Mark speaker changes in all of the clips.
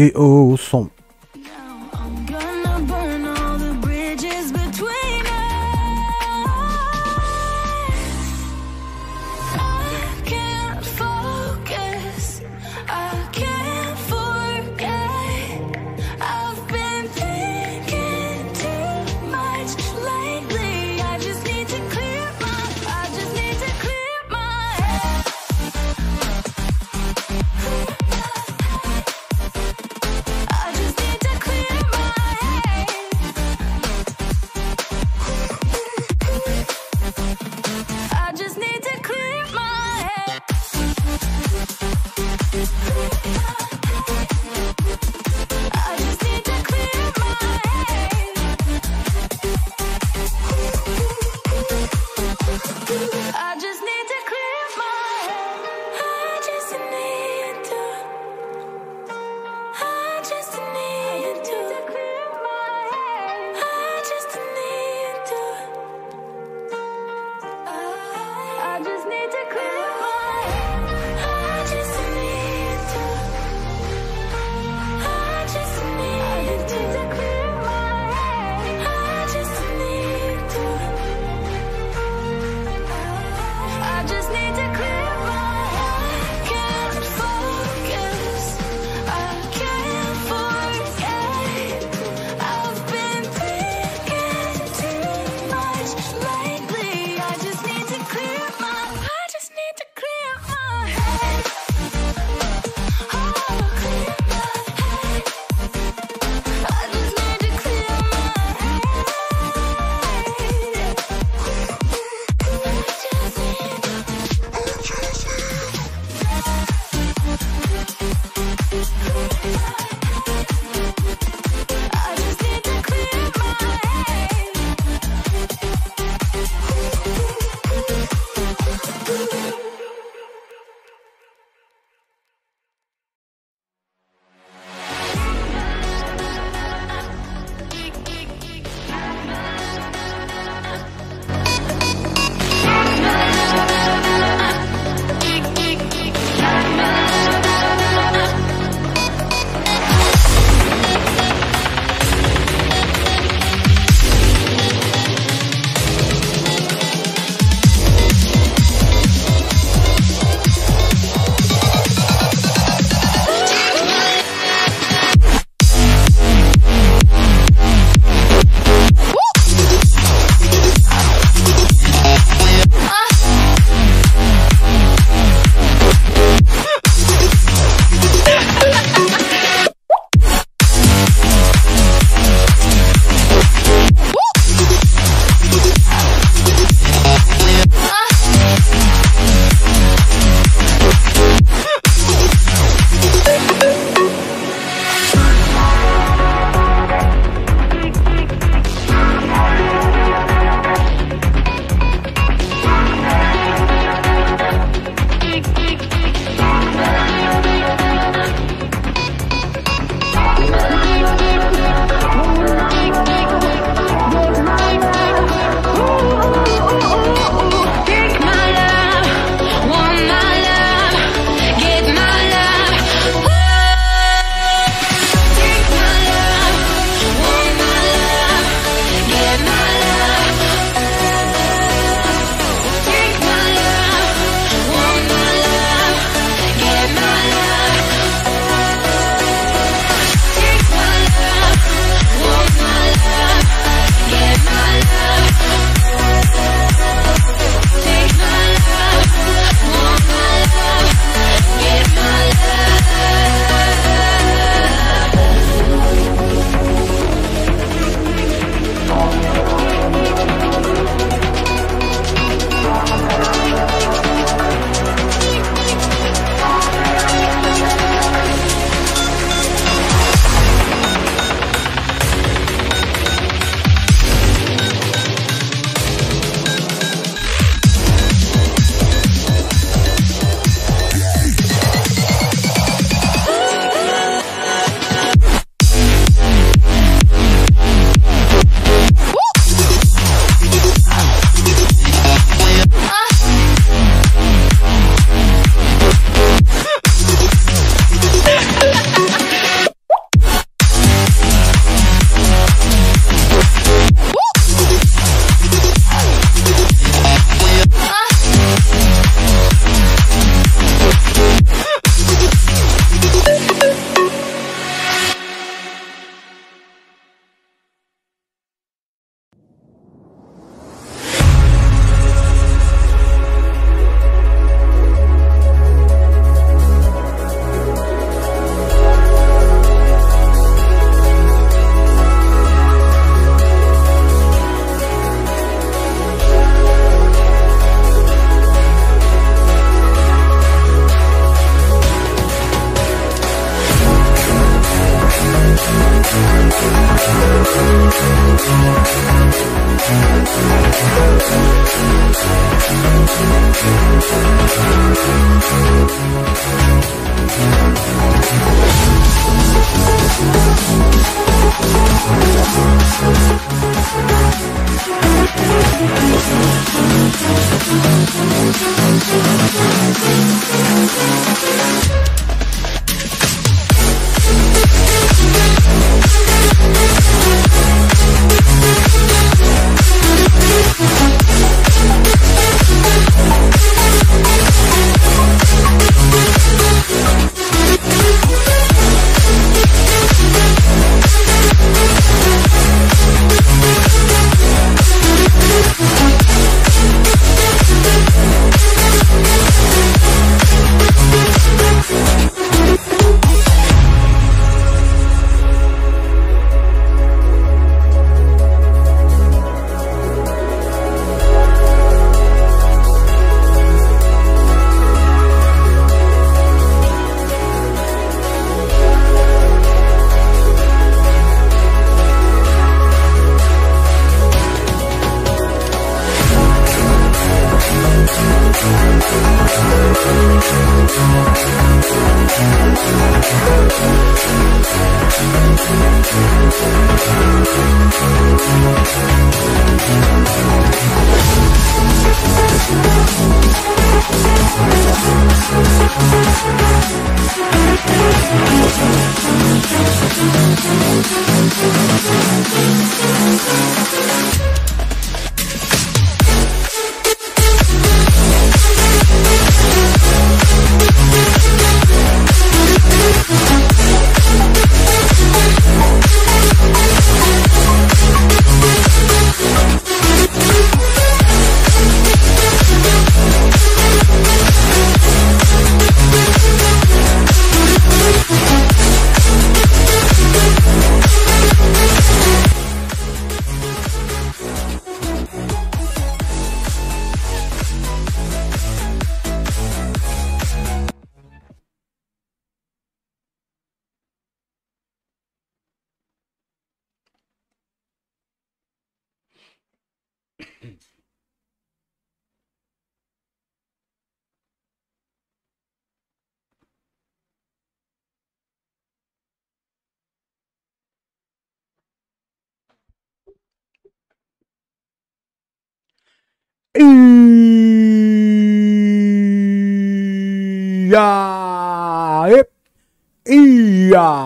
Speaker 1: som e o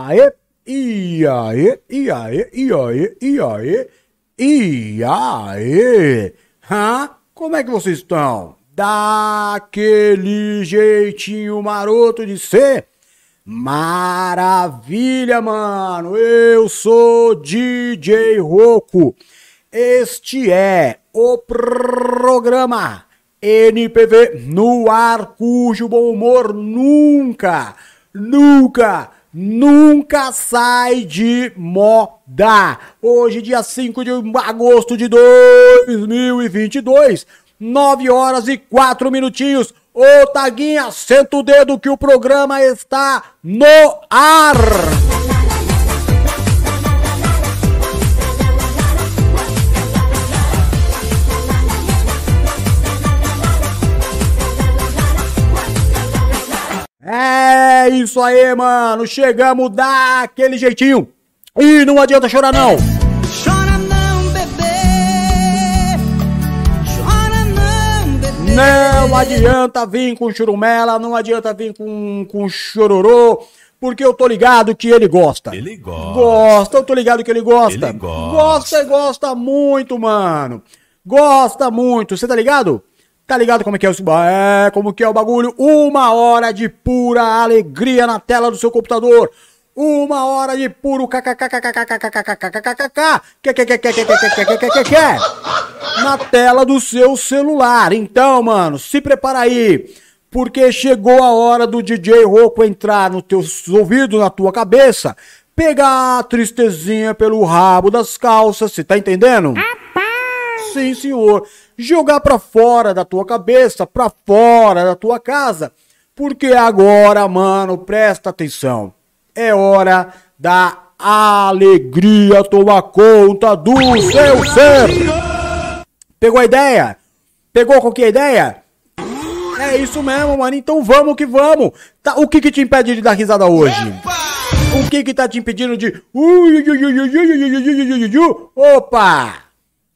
Speaker 2: Iaê! Iaê! Iaê! Iaê! Iaê! Iaê! Hã? Como é que vocês estão? Daquele jeitinho maroto de ser? Maravilha, mano! Eu sou DJ Roco. Este é o programa NPV no ar, cujo bom humor nunca, nunca, nunca sai de moda. Hoje, dia 5 de agosto de 2022, 9 horas e 4 minutinhos. Ô Taguinha, senta o dedo que o programa está no ar. É isso aí, mano. Chegamos daquele jeitinho. E não adianta chorar, não.
Speaker 3: Chora não, bebê. Chora não, bebê.
Speaker 2: Não adianta vir com churumela, não adianta vir com, com chororô, porque eu tô ligado que ele gosta.
Speaker 4: Ele gosta.
Speaker 2: Gosta, eu tô ligado que ele gosta.
Speaker 4: Ele gosta.
Speaker 2: Gosta e gosta muito, mano. Gosta muito, você tá ligado? Tá ligado como é que é o é, como que é o bagulho? Uma hora de pura alegria na tela do seu computador. Uma hora de puro na tela do seu celular. Então, mano, se prepara aí, porque chegou a hora do DJ Roco entrar nos teus ouvidos, na tua cabeça, pegar a tristezinha pelo rabo das calças, você tá entendendo? Sim, senhor jogar para fora da tua cabeça, para fora da tua casa, porque agora, mano, presta atenção. É hora da alegria tomar conta do seu ser. Pegou a ideia? Pegou qualquer ideia? É isso mesmo, mano. Então vamos que vamos. Tá, o que que te impede de dar risada hoje? Epa! O que que tá te impedindo de... Opa!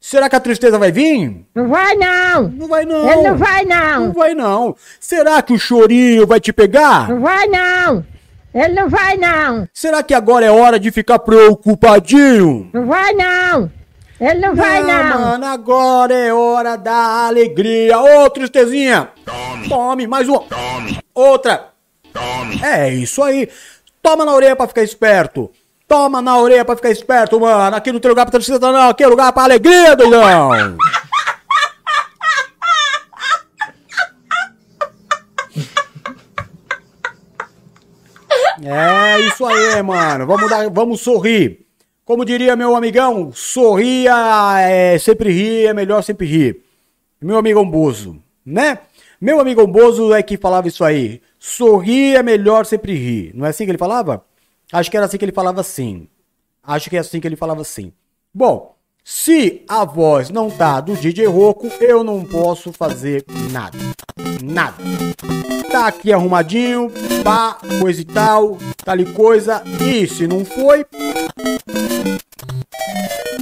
Speaker 2: Será que a tristeza vai vir?
Speaker 4: Não vai não!
Speaker 2: Não vai não.
Speaker 4: Ele não vai
Speaker 2: Não
Speaker 4: não!
Speaker 2: vai não. Será que o chorinho vai te pegar?
Speaker 4: Não vai não! Ele não vai não!
Speaker 2: Será que agora é hora de ficar preocupadinho?
Speaker 4: Não vai não! Ele não vai não!
Speaker 2: mano, agora é hora da alegria. Ô, tristezinha. Tome. mais uma. Outra. É isso aí. Toma na orelha pra ficar esperto. Toma na orelha pra ficar esperto, mano. Aqui não tem lugar pra tristeza, não. Aqui é lugar pra alegria, doidão. É isso aí, mano. Vamos, dar, vamos sorrir. Como diria meu amigão, sorria, é, sempre rir, é melhor sempre rir. Meu amigão Bozo, né? Meu amigão Bozo é que falava isso aí. Sorrir é melhor sempre rir. Não é assim que ele falava? Acho que era assim que ele falava assim. Acho que é assim que ele falava assim. Bom, se a voz não tá do DJ Roco, eu não posso fazer nada. Nada. Tá aqui arrumadinho, pá, coisa e tal, tá ali coisa. E se não foi,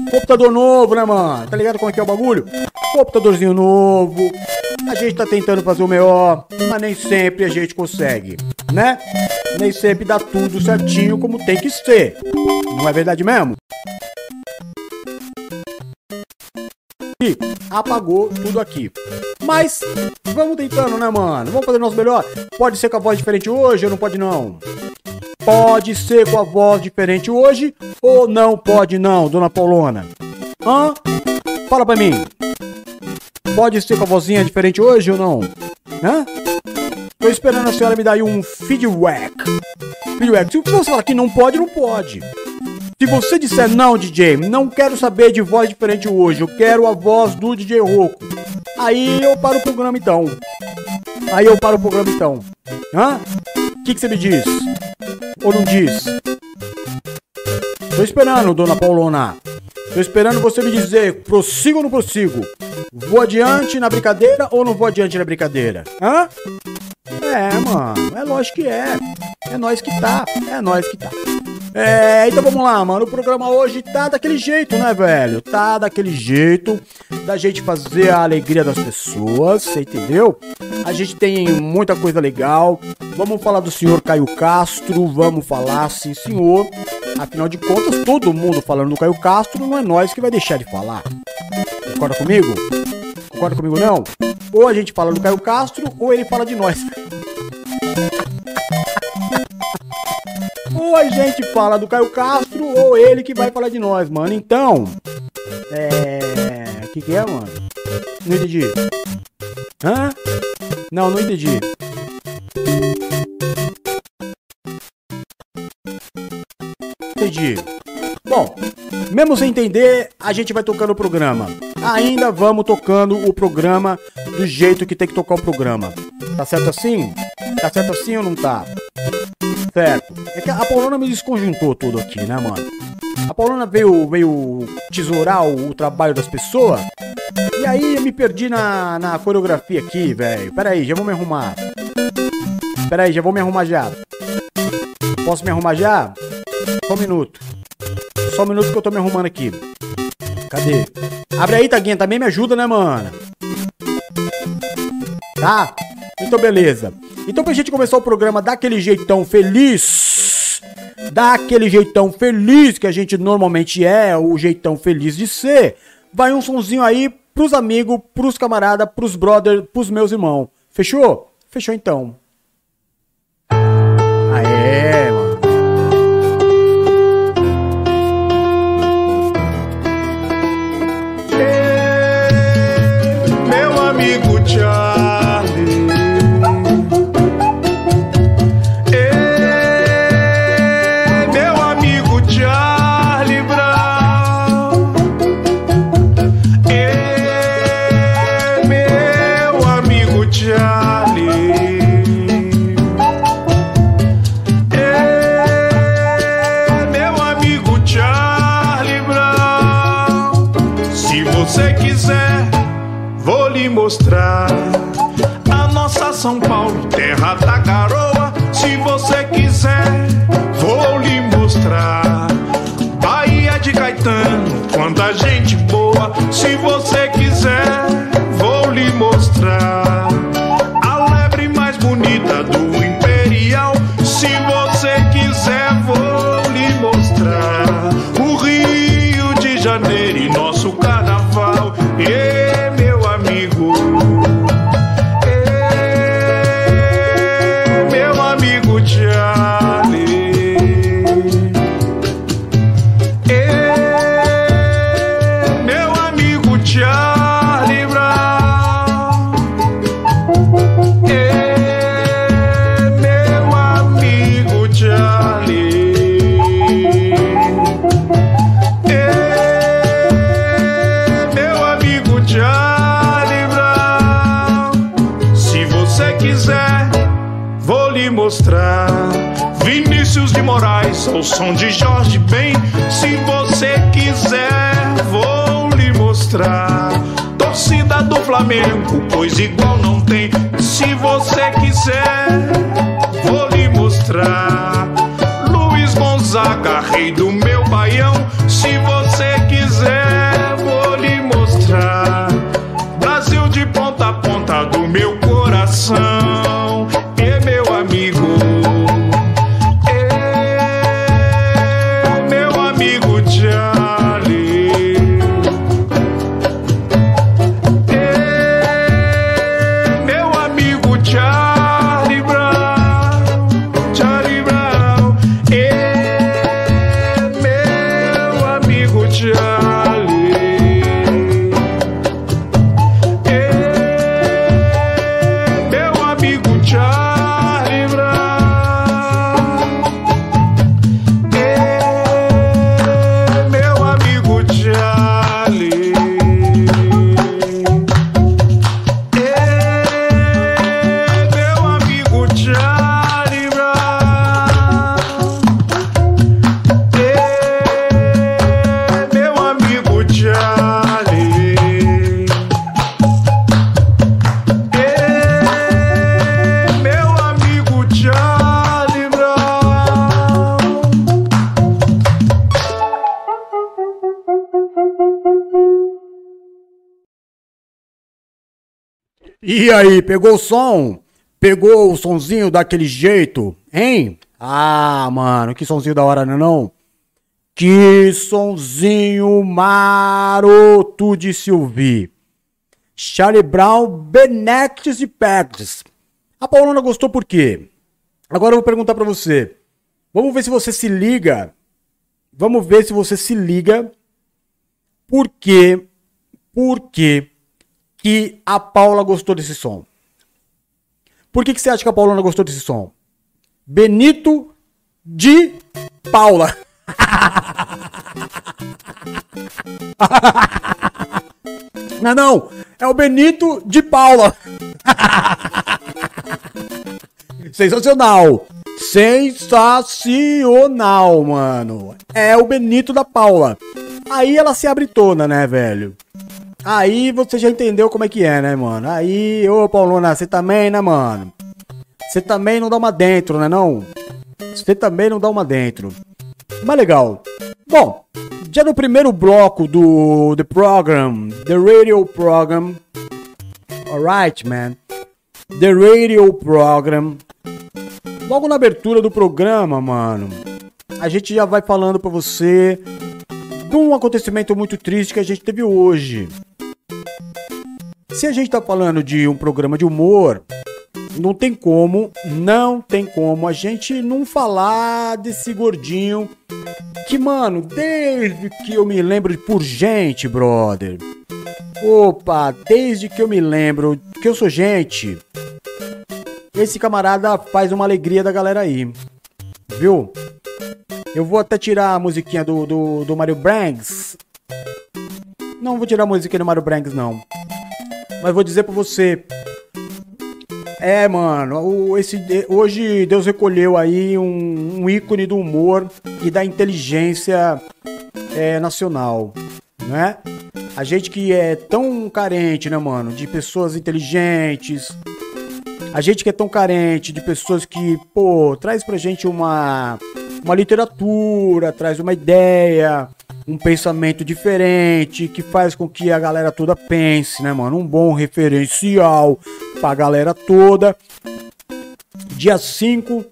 Speaker 2: Computador novo, né, mano? Tá ligado como é que é o bagulho? Computadorzinho novo. A gente tá tentando fazer o melhor, mas nem sempre a gente consegue, né? Nem sempre dá tudo certinho como tem que ser. Não é verdade mesmo? E apagou tudo aqui. Mas vamos tentando, né, mano? Vamos fazer o nosso melhor. Pode ser com a voz diferente hoje ou não pode não? Pode ser com a voz diferente hoje ou não pode não, dona Paulona? Hã? Fala pra mim. Pode ser com a vozinha diferente hoje ou não? Hã? Tô esperando a senhora me dar aí um feedback. Feedback. Se você falar que não pode, não pode. Se você disser não, DJ, não quero saber de voz diferente hoje, eu quero a voz do DJ Roco. Aí eu paro o programa então. Aí eu paro o programa então. Hã? O que, que você me diz? Ou não diz? Tô esperando, dona Paulona. Tô esperando você me dizer, prossigo ou não prossigo? Vou adiante na brincadeira ou não vou adiante na brincadeira? Hã? É, mano, é lógico que é. É nós que tá, é nós que tá. É, então vamos lá, mano. O programa hoje tá daquele jeito, né, velho? Tá daquele jeito da gente fazer a alegria das pessoas, entendeu? A gente tem muita coisa legal. Vamos falar do senhor Caio Castro, vamos falar, sim, senhor. Afinal de contas, todo mundo falando do Caio Castro, não é nós que vai deixar de falar. Concorda comigo? Concorda comigo não? Ou a gente fala do Caio Castro, ou ele fala de nós. Ou a gente fala do Caio Castro, ou ele que vai falar de nós, mano. Então, é. O que, que é, mano? Não entendi. Hã? Não, não entendi. Entendi. Bom, mesmo sem entender, a gente vai tocando o programa. Ainda vamos tocando o programa do jeito que tem que tocar o programa. Tá certo assim? Tá certo assim ou não tá? Certo. É que a Paulona me desconjuntou tudo aqui, né, mano? A Paulona veio, veio tesourar o, o trabalho das pessoas. E aí eu me perdi na, na coreografia aqui, velho. Pera aí, já vou me arrumar. Pera aí, já vou me arrumar já. Posso me arrumar já? Só um minuto. Só um minuto que eu tô me arrumando aqui. Cadê? Abre aí, Taguinha, também me ajuda, né, mano? Tá? Então, beleza. Então, pra gente começar o programa daquele jeitão feliz, daquele jeitão feliz que a gente normalmente é, o jeitão feliz de ser, vai um sonzinho aí pros amigos, pros camaradas, pros brothers, pros meus irmãos. Fechou? Fechou então. Aê, mano.
Speaker 5: meu amigo Charlie. Ao som de Jorge Ben. Se você quiser, vou lhe mostrar. Torcida do Flamengo, pois igual não tem. Se você quiser, vou lhe mostrar. E
Speaker 2: aí, pegou o som? Pegou o sonzinho daquele jeito, hein? Ah, mano, que sonzinho da hora, não é não? Que sonzinho maroto de ouvir. Charlie Brown, Benetes e Pets. A Paulona gostou por quê? Agora eu vou perguntar pra você. Vamos ver se você se liga. Vamos ver se você se liga. Por quê? Por quê? Que a Paula gostou desse som. Por que, que você acha que a Paulona gostou desse som? Benito de Paula. Não, não, é o Benito de Paula. Sensacional. Sensacional, mano. É o Benito da Paula. Aí ela se abre toda, né, velho? Aí você já entendeu como é que é, né, mano? Aí, ô Paulona, você também, né, mano? Você também não dá uma dentro, né, não? Você também não dá uma dentro. Mas legal. Bom, já no primeiro bloco do the program, the radio program. Alright, man. The radio program. Logo na abertura do programa, mano, a gente já vai falando pra você de um acontecimento muito triste que a gente teve hoje. Se a gente tá falando de um programa de humor, não tem como, não tem como a gente não falar desse gordinho que, mano, desde que eu me lembro de por gente, brother. Opa, desde que eu me lembro que eu sou gente, esse camarada faz uma alegria da galera aí. Viu? Eu vou até tirar a musiquinha do, do, do Mario Branks. Não vou tirar a musiquinha do Mario Branks, não. Mas vou dizer pra você. É, mano, o- esse, hoje Deus recolheu aí um, um ícone do humor e da inteligência é, nacional, né? A gente que é tão carente, né, mano, de pessoas inteligentes, A gente que é tão carente de pessoas que, pô, traz pra gente uma, uma literatura, traz uma ideia, um pensamento diferente, que faz com que a galera toda pense, né, mano? Um bom referencial pra galera toda. Dia 5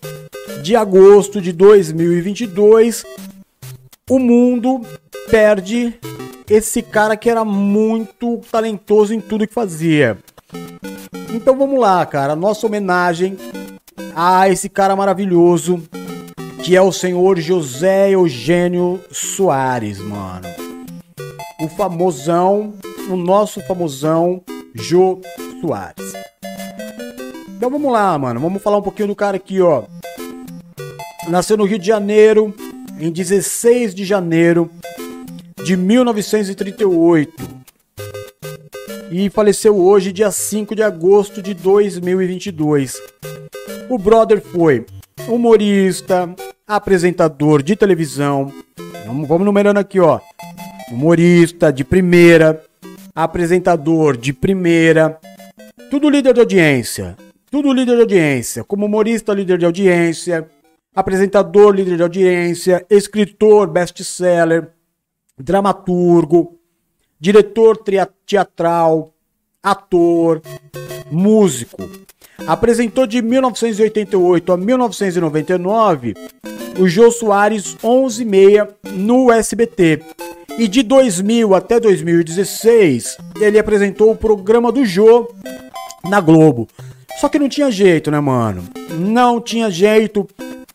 Speaker 2: de agosto de 2022, o mundo perde esse cara que era muito talentoso em tudo que fazia. Então vamos lá, cara. Nossa homenagem a esse cara maravilhoso que é o senhor José Eugênio Soares, mano. O famosão, o nosso famosão Jô Soares. Então vamos lá, mano. Vamos falar um pouquinho do cara aqui, ó. Nasceu no Rio de Janeiro em 16 de janeiro de 1938 e faleceu hoje, dia 5 de agosto de 2022. O brother foi humorista, apresentador de televisão. Vamos, numerando aqui, ó. Humorista de primeira, apresentador de primeira, tudo líder de audiência. Tudo líder de audiência. Como humorista, líder de audiência, apresentador, líder de audiência, escritor, best-seller, dramaturgo, diretor teatral, ator, músico. Apresentou de 1988 a 1999 o Jô Soares 11:30 no SBT. E de 2000 até 2016, ele apresentou o programa do Jô na Globo. Só que não tinha jeito, né, mano? Não tinha jeito.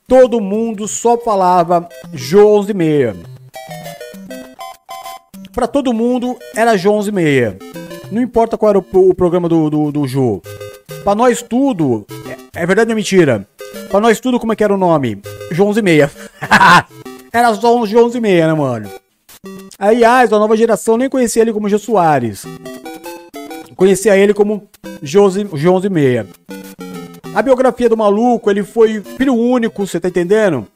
Speaker 2: Todo mundo só falava Jô 11:30. Pra todo mundo era Jô 11:30. Não importa qual era o, o programa do, do, do Jô. Pra nós tudo, é, é verdade ou é mentira? Pra nós tudo, como é que era o nome? Jô 11:30. era só um Jô 11:30, né, mano? Aliás, a nova geração nem conhecia ele como Jô Soares. Conhecia ele como Josi, Jô 11:30. A biografia do maluco, ele foi filho único, você tá entendendo?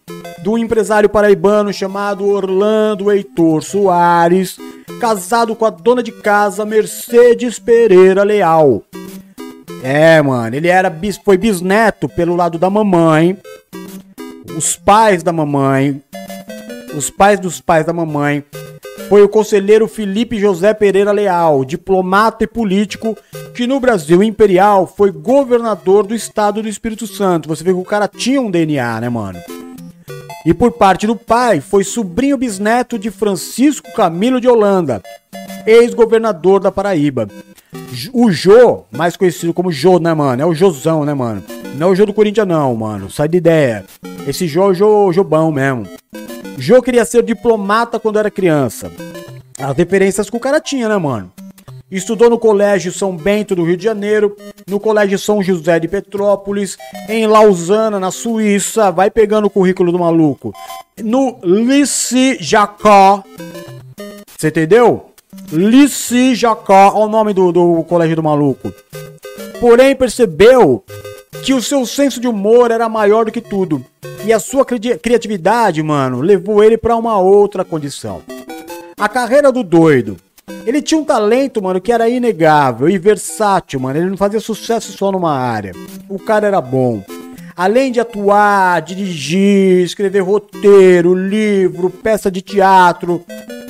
Speaker 2: De um empresário paraibano chamado Orlando Heitor Soares, casado com a dona de casa Mercedes Pereira Leal. É, mano, ele era bis, foi bisneto pelo lado da mamãe. Os pais da mamãe, os pais dos pais da mamãe, foi o conselheiro Felipe José Pereira Leal, diplomata e político que no Brasil Imperial foi governador do estado do Espírito Santo. Você vê que o cara tinha um DNA, né, mano? E por parte do pai, foi sobrinho bisneto de Francisco Camilo de Holanda, ex-governador da Paraíba. O Jô, mais conhecido como Jô, né, mano? É o Josão, né, mano? Não é o Jô do Corinthians, não, mano. Sai de ideia. Esse Jô é o Jô, Jobão mesmo. Jô queria ser diplomata quando era criança. As referências que o cara tinha, né, mano? Estudou no Colégio São Bento do Rio de Janeiro, no Colégio São José de Petrópolis, em Lausana, na Suíça. Vai pegando o currículo do maluco. No Lycée Jacques. Você entendeu? Lycée Jacques. Olha o nome do, do colégio do maluco. Porém, percebeu que o seu senso de humor era maior do que tudo. E a sua cri- criatividade, mano, levou ele pra uma outra condição. A carreira do doido. Ele tinha um talento, mano, que era inegável e versátil, mano. Ele não fazia sucesso só numa área. O cara era bom. Além de atuar, dirigir, escrever roteiro, livro, peça de teatro,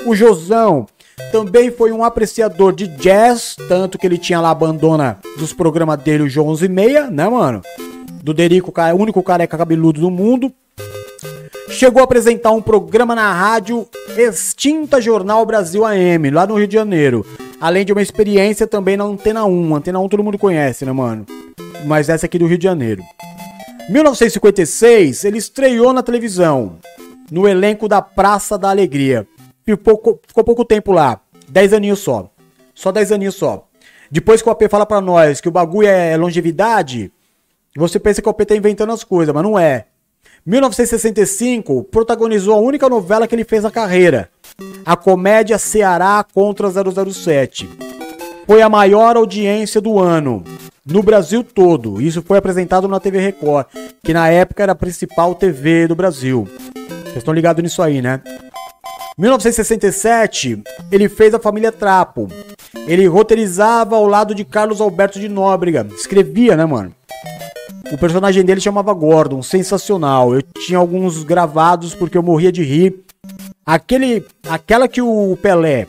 Speaker 2: o Josão também foi um apreciador de jazz, tanto que ele tinha lá a bandona dos programas dele, o João 11 e meia, né, mano? Do Derico, o único careca cabeludo do mundo. Chegou a apresentar um programa na rádio Extinta Jornal Brasil AM, lá no Rio de Janeiro. Além de uma experiência também na Antena 1. Antena 1 todo mundo conhece, né, mano? Mas essa aqui do Rio de Janeiro. 1956, ele estreou na televisão, no elenco da Praça da Alegria. Ficou, pouco- ficou pouco tempo lá, 10 aninhos só. Só 10 aninhos só. Depois que o AP fala pra nós que o bagulho é longevidade, você pensa que o AP tá inventando as coisas, mas não é. 1965, protagonizou a única novela que ele fez na carreira, a comédia Ceará contra 007. Foi a maior audiência do ano, no Brasil todo. Isso foi apresentado na TV Record, que na época era a principal TV do Brasil. Vocês estão ligados nisso aí, né? 1967, ele fez a família Trapo. Ele roteirizava ao lado de Carlos Alberto de Nóbrega. Escrevia, né, mano? O personagem dele chamava Gordon, sensacional. Eu tinha alguns gravados porque eu morria de rir. Aquele, aquela que o Pelé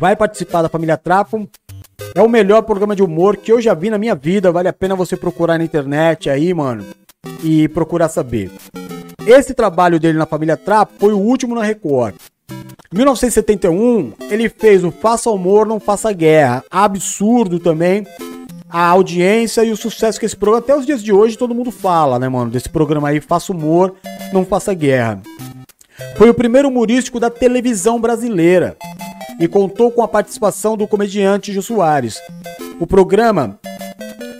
Speaker 2: vai participar da família Trapo é o melhor programa de humor que eu já vi na minha vida. Vale a pena você procurar na internet aí, mano, e procurar saber. Esse trabalho dele na família Trapo foi o último na Record. Em 1971, ele fez o Faça Humor, Não Faça Guerra. Absurdo também a audiência e o sucesso que esse programa, até os dias de hoje, todo mundo fala, né, mano? Desse programa aí, Faça Humor, Não Faça Guerra. Foi o primeiro humorístico da televisão brasileira e contou com a participação do comediante Jô Soares. O programa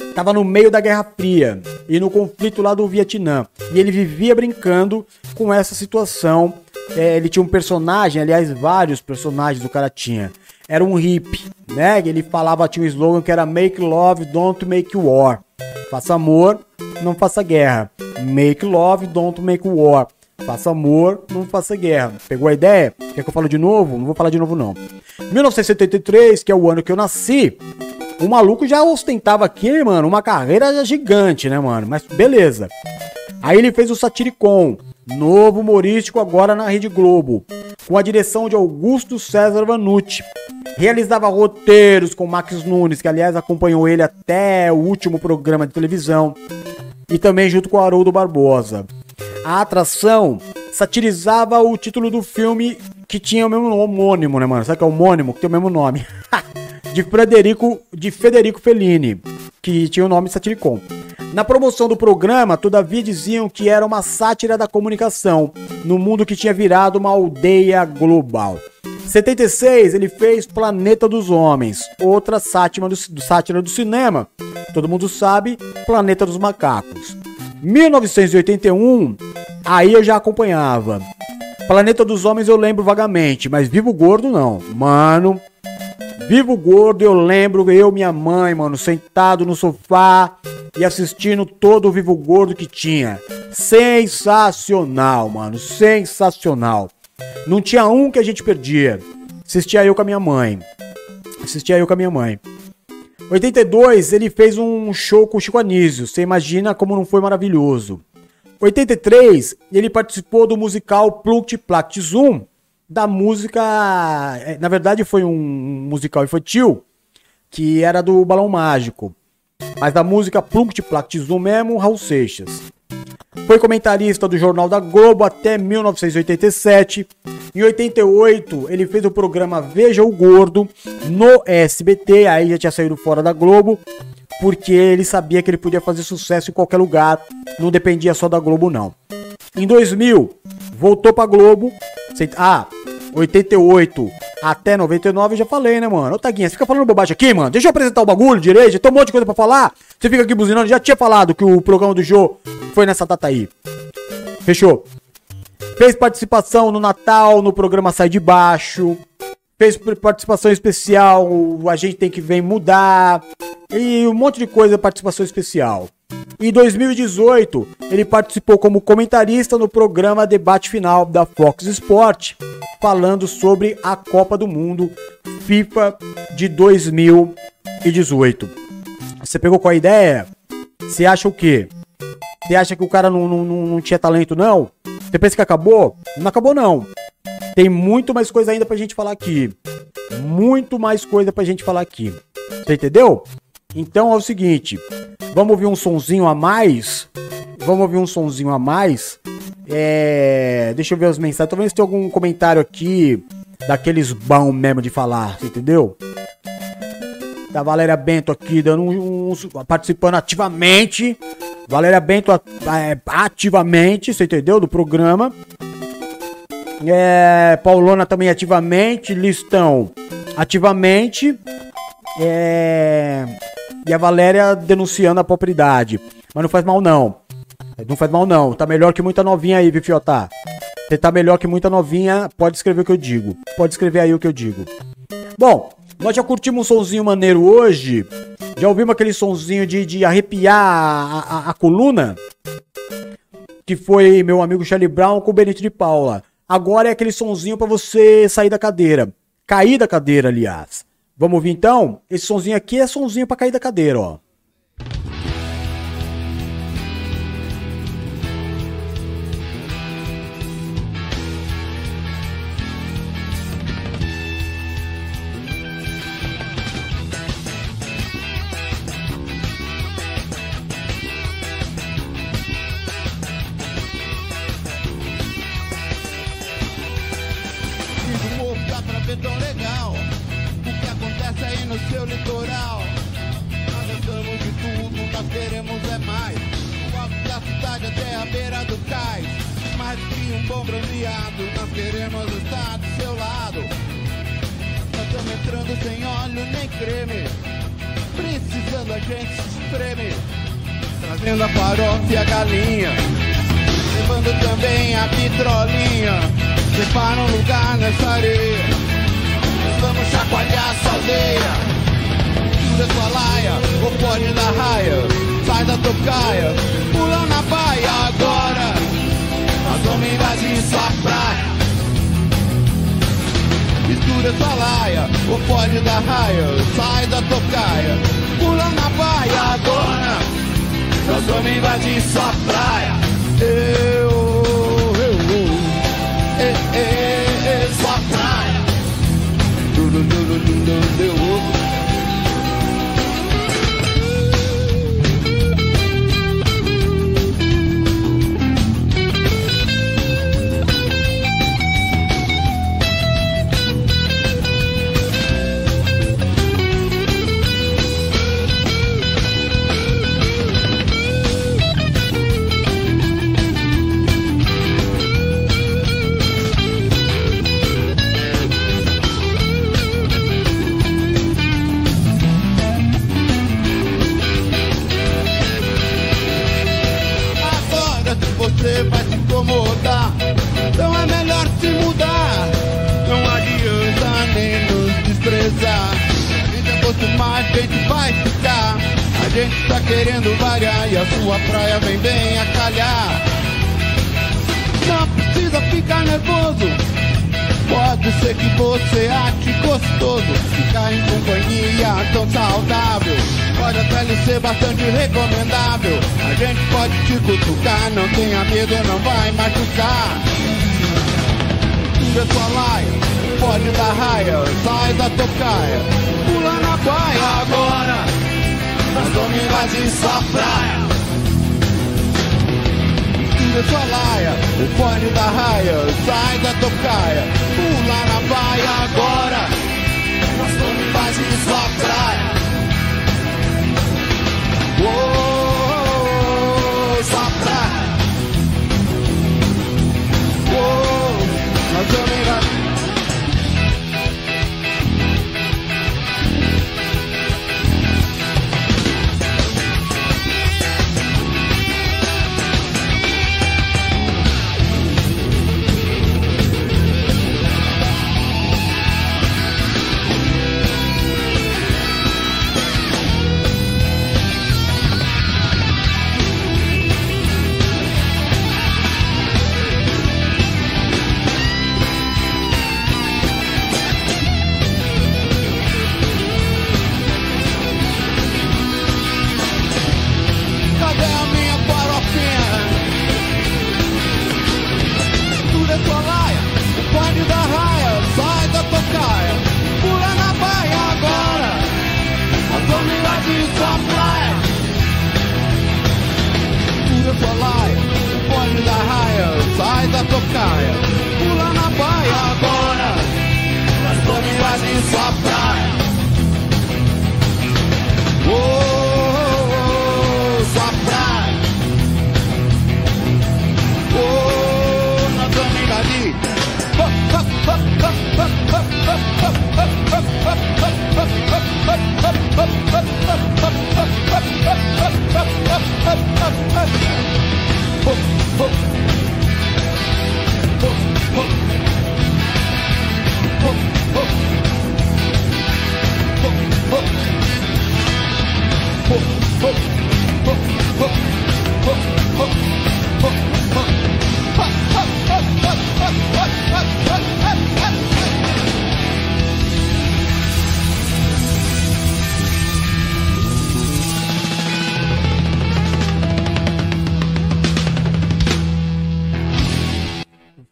Speaker 2: estava no meio da Guerra Fria e no conflito lá do Vietnã. E ele vivia brincando com essa situação. É, ele tinha um personagem, aliás, vários personagens o cara tinha. Era um hippie, né? Ele falava, tinha um slogan que era Make Love, Don't Make War. Faça amor, não faça guerra. Make love, don't make war. Faça amor, não faça guerra. Pegou a ideia? Quer que eu fale de novo? Não vou falar de novo, não. 1973, que é o ano que eu nasci, o maluco já ostentava aqui, mano, uma carreira gigante, né, mano? Mas beleza. Aí ele fez o Satiricon, novo humorístico agora na Rede Globo, com a direção de Augusto César Vanucci. Realizava roteiros com Max Nunes, que aliás acompanhou ele até o último programa de televisão, e também junto com Haroldo Barbosa. A atração satirizava o título do filme que tinha o mesmo homônimo, né, mano? Sabe que é homônimo, que tem o mesmo nome? de Frederico, de Federico Fellini, que tinha o nome Satiricon. Na promoção do programa, todavia diziam que era uma sátira da comunicação, no mundo que tinha virado uma aldeia global. 76, ele fez Planeta dos Homens, outra sátira do, sátira do cinema. Todo mundo sabe, Planeta dos Macacos. 1981, aí eu já acompanhava. Planeta dos Homens eu lembro vagamente, mas Vivo Gordo não. Mano, Vivo Gordo eu lembro eu minha mãe, mano, sentado no sofá e assistindo todo o Vivo Gordo que tinha. Sensacional, mano, sensacional. Não tinha um que a gente perdia. Assistia eu com a minha mãe. Assistia eu com a minha mãe. 82, ele fez um show com o Chico Anísio. Você imagina como não foi maravilhoso. 83, ele participou do musical Pluct Plact Zoom, da música. é, Na verdade, foi um musical infantil que era do Balão Mágico. Mas da música Pluct Plact Zoom mesmo, Raul Seixas. Foi comentarista do Jornal da Globo até 1987. Em 88, ele fez o programa Veja o Gordo no SBT, aí já tinha saído fora da Globo, porque ele sabia que ele podia fazer sucesso em qualquer lugar, não dependia só da Globo não. Em 2000, voltou pra Globo. Ah, 88 até 99 eu já falei, né, mano? Ô, Taguinha, você fica falando bobagem aqui, mano. Deixa eu apresentar o bagulho direito. Tem um monte de coisa pra falar. Você fica aqui buzinando. Já tinha falado que o programa do Jô foi nessa data aí. Fechou? Fez participação no Natal, no programa Sai de Baixo. Fez participação especial, A Gente Tem Que Vem Mudar. E um monte de coisa, participação especial. Em 2018, ele participou como comentarista no programa Debate Final da Fox Sport, falando sobre a Copa do Mundo FIFA de 2018. Você pegou com a ideia? Você acha o quê? Você acha que o cara não, não, não, tinha talento, não? Você pensa que acabou? Não acabou, não. Tem muito mais coisa ainda pra gente falar aqui. Muito mais coisa pra gente falar aqui. Você entendeu? Então é o seguinte. Vamos ouvir um sonzinho a mais? Vamos ouvir um sonzinho a mais? É... Deixa eu ver as mensagens. Se tem algum comentário aqui daqueles bom mesmo de falar, entendeu? Da Valéria Bento aqui, dando um, um- participando ativamente. Valéria Bento ativamente, você entendeu? Do programa. É, Paulona também ativamente. Listão ativamente. É, e a Valéria denunciando a propriedade. Mas não faz mal, não. Não faz mal, não. Tá melhor que muita novinha aí, viu? Você tá melhor que muita novinha, pode escrever o que eu digo. Pode escrever aí o que eu digo. Bom, nós já curtimos um sonzinho maneiro hoje. Já ouvimos aquele sonzinho de, de arrepiar a, a- a coluna? Que foi meu amigo Charlie Brown com o Benito de Paula. Agora é aquele sonzinho pra você sair da cadeira. Cair da cadeira, aliás. Vamos ouvir então? Esse sonzinho aqui é sonzinho pra cair da cadeira, ó.
Speaker 6: Seu litoral. Nós gostamos de tudo, nós queremos é mais. O alto da cidade até a beira do cais. Mais que um bom bronzeado, nós queremos estar do seu lado. Nós estamos entrando sem óleo nem creme. Precisando a gente se espreme. Trazendo a farofa e a galinha. Levando também a vitrolinha. Prepara um lugar nessa areia. Vamos chacoalhar essa aldeia. Tira sua laia, ou pode da raia. Sai da tocaia, pula na baia agora. Nós vamos invadir sua praia. Mistura sua laia, ou pode da raia. Sai da tocaia, pula na baia agora. Nós vamos invadir sua praia. Eu, eu, eu, eh, eh, sua praia. Du, du, du, gente tá querendo variar e a sua praia vem bem a calhar. Não precisa ficar nervoso. Pode ser que você ache gostoso Ficar em companhia tão saudável. Pode até lhe ser bastante recomendável. A gente pode te cutucar Não tenha medo, não vai machucar. Tira sua laia, pode dar raia Sai da tocaia, pula na baia agora Vamos invadir sua praia Tira sua laia, o fone da raia, sai da tocaia, pula na baia agora. Nós vamos invadir sua praia.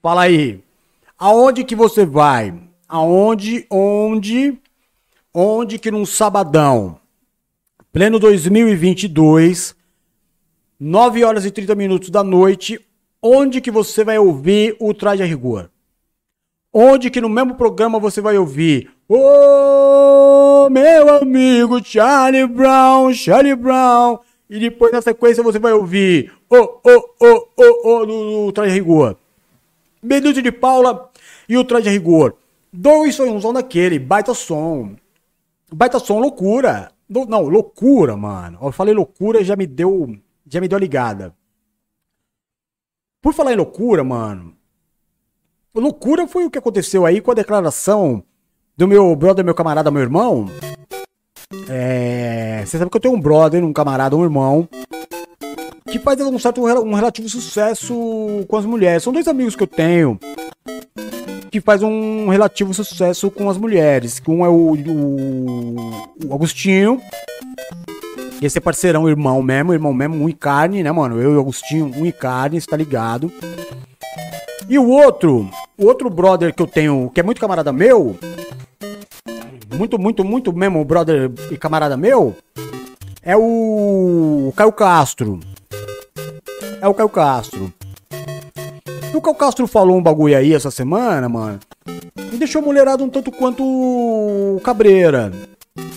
Speaker 2: Fala aí. Aonde que você vai? Aonde, onde, onde que num sabadão, pleno 2022, 9 horas e 30 minutos da noite, onde que você vai ouvir o Traje a Rigor? Onde que no mesmo programa você vai ouvir Ô, meu amigo Charlie Brown, Charlie Brown. E depois na sequência você vai ouvir Ô, ô, ô, ô, ô, do, Traje a Rigor. Benito de Paula e o Traje Rigor. Dois sonhos daquele, baita som. Baita som, loucura. Não, loucura, mano. Eu falei loucura já me deu. Já me deu ligada. Por falar em loucura, mano. Loucura foi o que aconteceu aí com a declaração do meu brother, meu camarada, meu irmão. É. Você sabe que eu tenho um brother, um camarada, um irmão. Que faz um certo um relativo sucesso com as mulheres. São dois amigos que eu tenho que faz um relativo sucesso com as mulheres. Um é o, o, o Agostinho. Esse é parceirão, irmão mesmo, irmão mesmo, um e carne, né, mano? Eu e o Agostinho, um e carne, você tá ligado? E o outro, o outro brother que eu tenho, que é muito camarada meu, muito, muito, muito mesmo brother e camarada meu, é o Caio Castro. É o Caio Castro. E o Caio Castro falou um bagulho aí essa semana, mano. E deixou a mulherada um tanto quanto cabreira.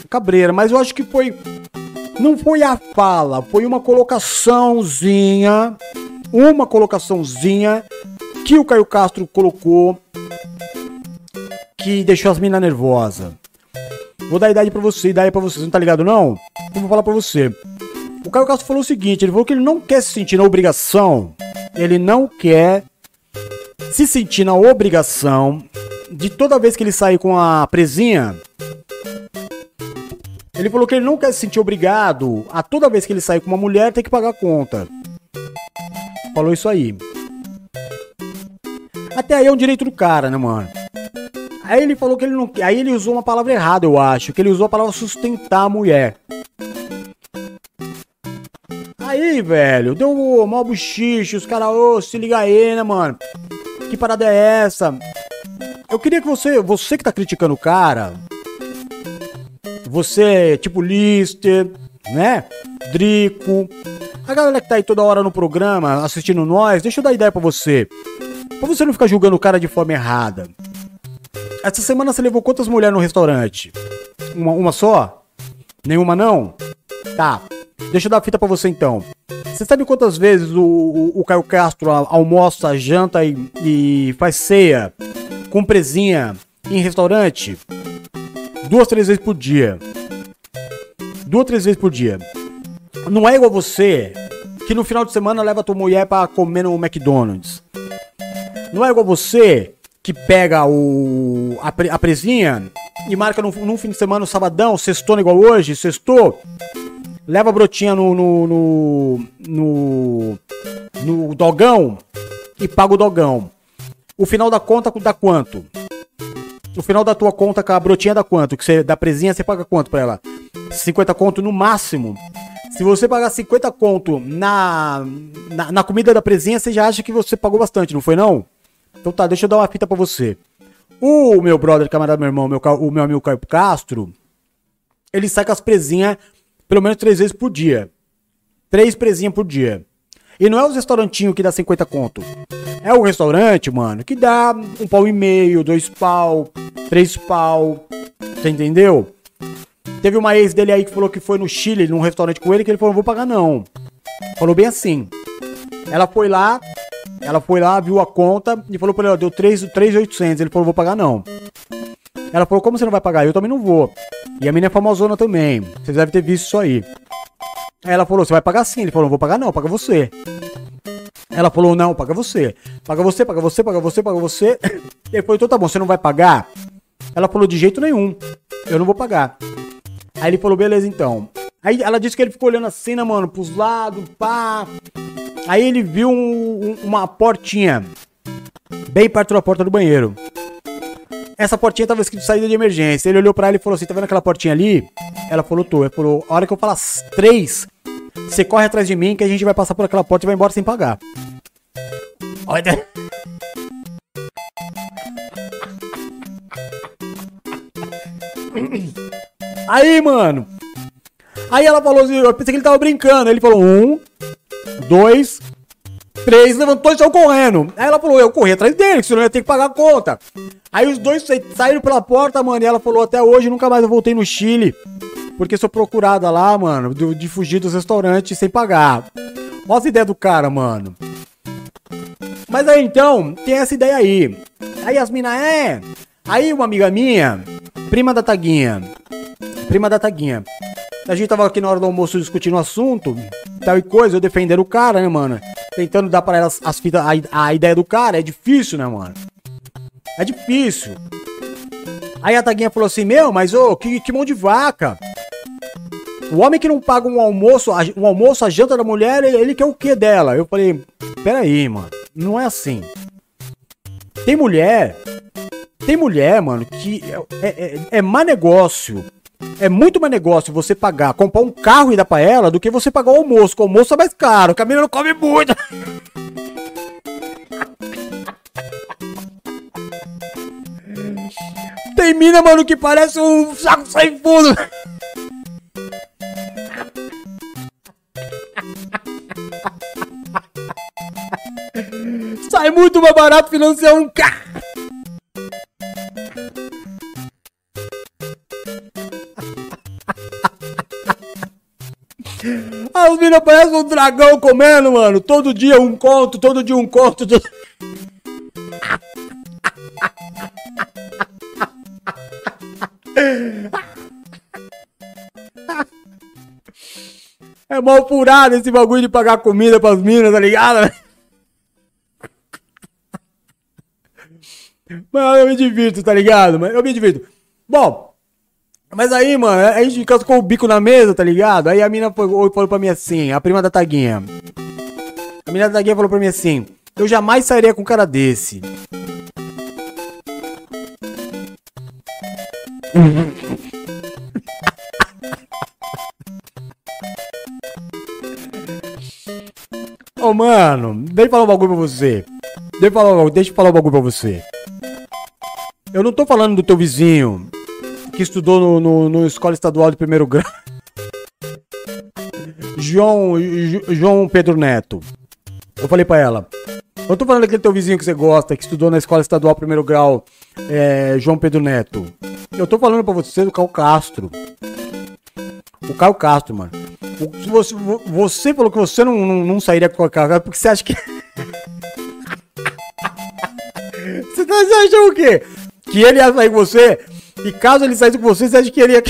Speaker 2: Cabreira, mas eu acho que foi. Não foi a fala, foi uma colocaçãozinha. Uma colocaçãozinha que o Caio Castro colocou que deixou as meninas nervosas. Vou dar idade pra você, idade pra você, você não tá ligado não? Eu vou falar pra você. O Caio Castro falou o seguinte, ele falou que ele não quer se sentir na obrigação, ele não quer se sentir na obrigação de toda vez que ele sair com a presinha, ele falou que ele não quer se sentir obrigado a toda vez que ele sair com uma mulher ter que pagar a conta. Falou isso aí. Até aí é um direito do cara, né, mano? Aí ele falou que ele não. Aí ele usou uma palavra errada, eu acho. Que ele usou a palavra sustentar a mulher. Aí, velho, deu um mó buchicho, os caras, ô, se liga aí, né, mano? Que parada é essa? Eu queria que você, você que tá criticando o cara, você, tipo Lister, né? Drico, a galera que tá aí toda hora no programa assistindo nós, deixa eu dar ideia pra você. Pra você não ficar julgando o cara de forma errada. Essa semana você levou quantas mulheres no restaurante? Uma, uma só? Nenhuma não? Tá. Deixa eu dar a fita pra você então. Você sabe quantas vezes o, o, o Caio Castro almoça, janta e, e faz ceia com presinha em restaurante? Duas, três vezes por dia. Duas, três vezes por dia. Não é igual você que no final de semana leva tua mulher para comer no McDonald's. Não é igual você que pega o, a, a presinha e marca num, num fim de semana, no sabadão, sextou igual hoje, sextou, leva a brotinha no, no, no, no, no dogão e paga o dogão. O final da conta dá quanto? O final da tua conta com a brotinha dá quanto? Que você da presinha você paga quanto pra ela? 50 conto no máximo. Se você pagar 50 conto na, na, na comida da presinha, você já acha que você pagou bastante, não foi não? Então tá, deixa eu dar uma fita pra você. O meu brother, camarada, meu irmão, meu, o meu amigo Caio Castro, ele sai com as presinhas pelo menos três vezes por dia. Três presinhas por dia. E não é os restaurantinhos que dá 50 conto. É o restaurante, mano, que dá um pau e meio, dois pau, três pau. Você entendeu? Teve uma ex dele aí que falou que foi no Chile, num restaurante com ele, que ele falou, não vou pagar não. Falou bem assim. Ela foi lá, ela foi lá, viu a conta e falou pra ele, ó, deu 3,800. Ele falou, vou pagar não. Ela falou, como você não vai pagar? Eu também não vou. E a menina é famosona também. Vocês devem ter visto isso aí. Ela falou, você vai pagar sim. Ele falou, não vou pagar não, paga você. Ela falou, não, paga você. Paga você, paga você, paga você, paga você. Ele falou, então tá bom, você não vai pagar? Ela falou, de jeito nenhum. Eu não vou pagar. Aí ele falou, beleza então. Aí ela disse que ele ficou olhando assim, né, mano, pros lados, pá. Aí ele viu um, um, uma portinha bem perto da porta do banheiro. Essa portinha tava escrito saída de emergência. Ele olhou pra ela e falou assim: tá vendo aquela portinha ali? Ela falou, tô. Ele falou, a hora que eu falar três, você corre atrás de mim que a gente vai passar por aquela porta e vai embora sem pagar. Olha. Aí, mano. Aí ela falou assim, eu pensei que ele tava brincando. Ele falou, um, dois, três levantou e saiu correndo. Aí ela falou, eu corri atrás dele, senão eu ia ter que pagar a conta. Aí os dois sa- saíram pela porta, mano, e ela falou, até hoje nunca mais eu voltei no Chile. Porque sou procurada lá, mano, do- de fugir dos restaurantes sem pagar. Olha essa ideia do cara, mano. Mas aí então, tem essa ideia aí. Aí as minas, é. Aí uma amiga minha, prima da Taguinha, prima da Taguinha. A gente tava aqui na hora do almoço discutindo o assunto, tal e coisa, eu defendendo o cara, né, mano? Tentando dar pra elas as fitas, a, a ideia do cara, é difícil, né, mano? É difícil. Aí a Taguinha falou assim, meu, mas ô, que, que mão de vaca. O homem que não paga um almoço, um almoço, a janta da mulher, ele, ele quer o que dela? Eu falei, peraí, mano, não é assim. Tem mulher, tem mulher, mano, que é, é, é má negócio. É muito mais negócio você pagar, comprar um carro e dar pra ela do que você pagar o almoço. O almoço é mais caro, a menina não come muito. Tem mina, mano, que parece um saco sem fundo. Sai muito mais barato financiar um carro. As minas parecem um dragão comendo, mano. Todo dia um conto, todo dia um conto. todo- É mal furado esse bagulho de pagar comida pras minas, tá ligado? Mas eu me divirto, tá ligado? Mas eu me divirto. Bom, mas aí, mano, a gente cascou o bico na mesa, tá ligado? Aí a mina falou, falou pra mim assim, a prima da Taguinha. A menina da Taguinha falou pra mim assim, eu jamais sairia com um cara desse. Ô, mano, deixa eu falar um bagulho pra você. Deixa eu falar, deixa eu falar um bagulho pra você. Eu não tô falando do teu vizinho que estudou no, no, no escola estadual de primeiro grau. João, Jo- João Pedro Neto. Eu falei pra ela. Eu tô falando daquele teu vizinho que você gosta, que estudou na escola estadual primeiro grau, é, João Pedro Neto. Eu tô falando pra você do Caio Castro. O Caio Castro, mano. Você, vo- você falou que você não, não, não sairia com o Caio Castro porque você acha que. você tá achando o quê? Que ele ia sair com você? E caso ele saísse com você, você acha que ele ia.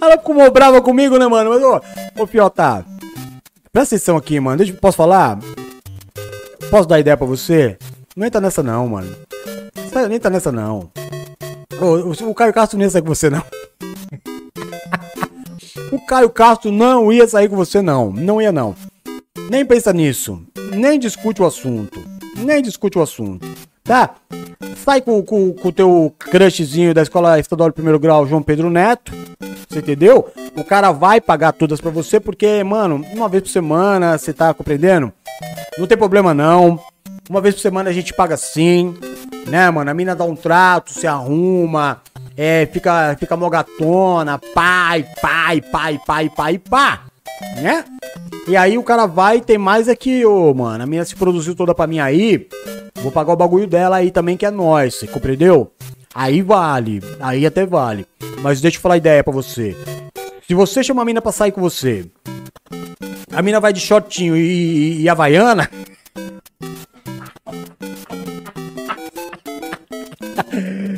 Speaker 2: Ela ficou brava comigo, né, mano? Mas, ô, ô Fiota, presta atenção aqui, mano. Deixa, posso falar? Posso dar ideia pra você? Não entra nessa, não, mano. Nem entra nessa, não. Ô, o, o Caio Castro não ia sair com você, não. o Caio Castro não ia sair com você, não. Não ia, não. Nem pensa nisso. Nem discute o assunto. Nem discute o assunto. Tá? Sai com o teu crushzinho da escola estadual de primeiro grau, João Pedro Neto. Você entendeu? O cara vai pagar todas pra você porque, mano, uma vez por semana, você tá compreendendo? Não tem problema não. Uma vez por semana a gente paga sim, né, mano? A mina dá um trato, se arruma, é, fica, fica mó gatona, pai, pai, pai, pai, pai, pá, né? E aí o cara vai tem mais aqui, ô, mano. A mina se produziu toda pra mim aí. Vou pagar o bagulho dela aí também, que é nós, compreendeu? Aí vale, aí até vale. Mas deixa eu falar a ideia pra você. Se você chama a mina pra sair com você, a mina vai de shortinho e, e, e havaiana.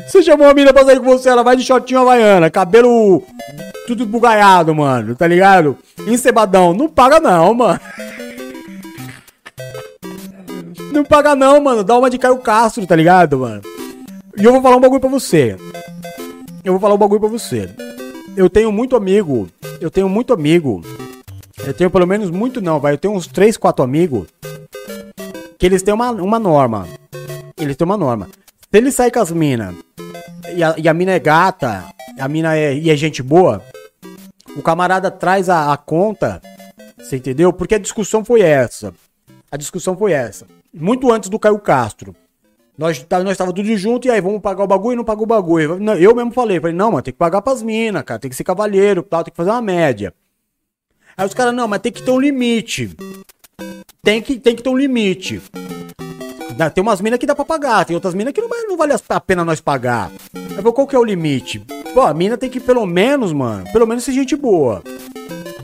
Speaker 2: Você chamou a mina pra sair com você, ela vai de shortinho havaiana, cabelo tudo bugaiado, mano, tá ligado? Encebadão. Não paga não, mano. Não paga não, mano. Dá uma de Caio Castro, tá ligado, mano? E eu vou falar um bagulho pra você. Eu vou falar um bagulho pra você. Eu tenho muito amigo. Eu tenho muito amigo. Eu tenho pelo menos muito não, vai. Eu tenho uns 3, 4 amigos. Que eles têm uma, uma norma. Eles têm uma norma. Se ele sair com as minas e a, e a mina é gata, a mina é, e é gente boa, o camarada traz a, a conta, você entendeu? Porque a discussão foi essa. A discussão foi essa. Muito antes do Caio Castro. Nós, tá, nós tava tudo junto, e aí, vamos pagar o bagulho e não pagou o bagulho. Eu mesmo falei, falei, não, mano, tem que pagar pras minas, cara, tem que ser cavalheiro, tal, tem que fazer uma média. Aí os caras, não, mas tem que ter um limite. Tem que, tem que ter um limite. Tem umas minas que dá pra pagar, tem outras minas que não, não vale a pena nós pagar. Aí eu falei, qual que é o limite? Pô, a mina tem que pelo menos, mano, pelo menos ser gente boa.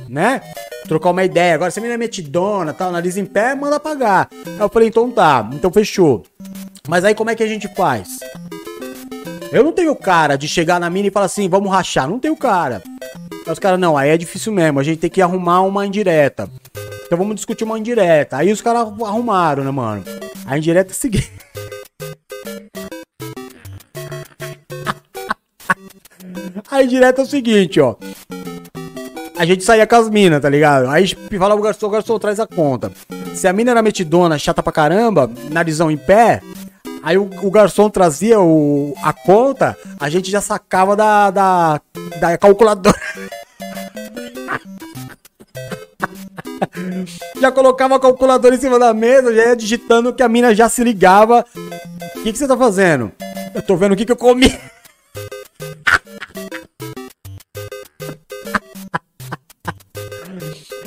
Speaker 2: Né? Trocar uma ideia. Agora, se a mina é metidona, tal, nariz em pé, manda pagar. Aí eu falei, então tá, então fechou. Mas aí como é que a gente faz? Eu não tenho cara de chegar na mina e falar assim, vamos rachar. Não tenho cara. Aí os caras, não, aí é difícil mesmo. A gente tem que arrumar uma indireta. Então vamos discutir uma indireta. Aí os caras arrumaram, né, mano? A indireta é a seguinte. A indireta é o seguinte, ó. A gente saía com as minas, tá ligado? Aí falava o garçom, o garçom traz a conta. Se a mina era metidona, chata pra caramba, narizão em pé, aí o, o garçom trazia o, a conta, a gente já sacava da, da, da calculadora. já colocava a calculadora em cima da mesa, já ia digitando que a mina já se ligava. O que, que você tá fazendo? Eu tô vendo o que, que eu comi.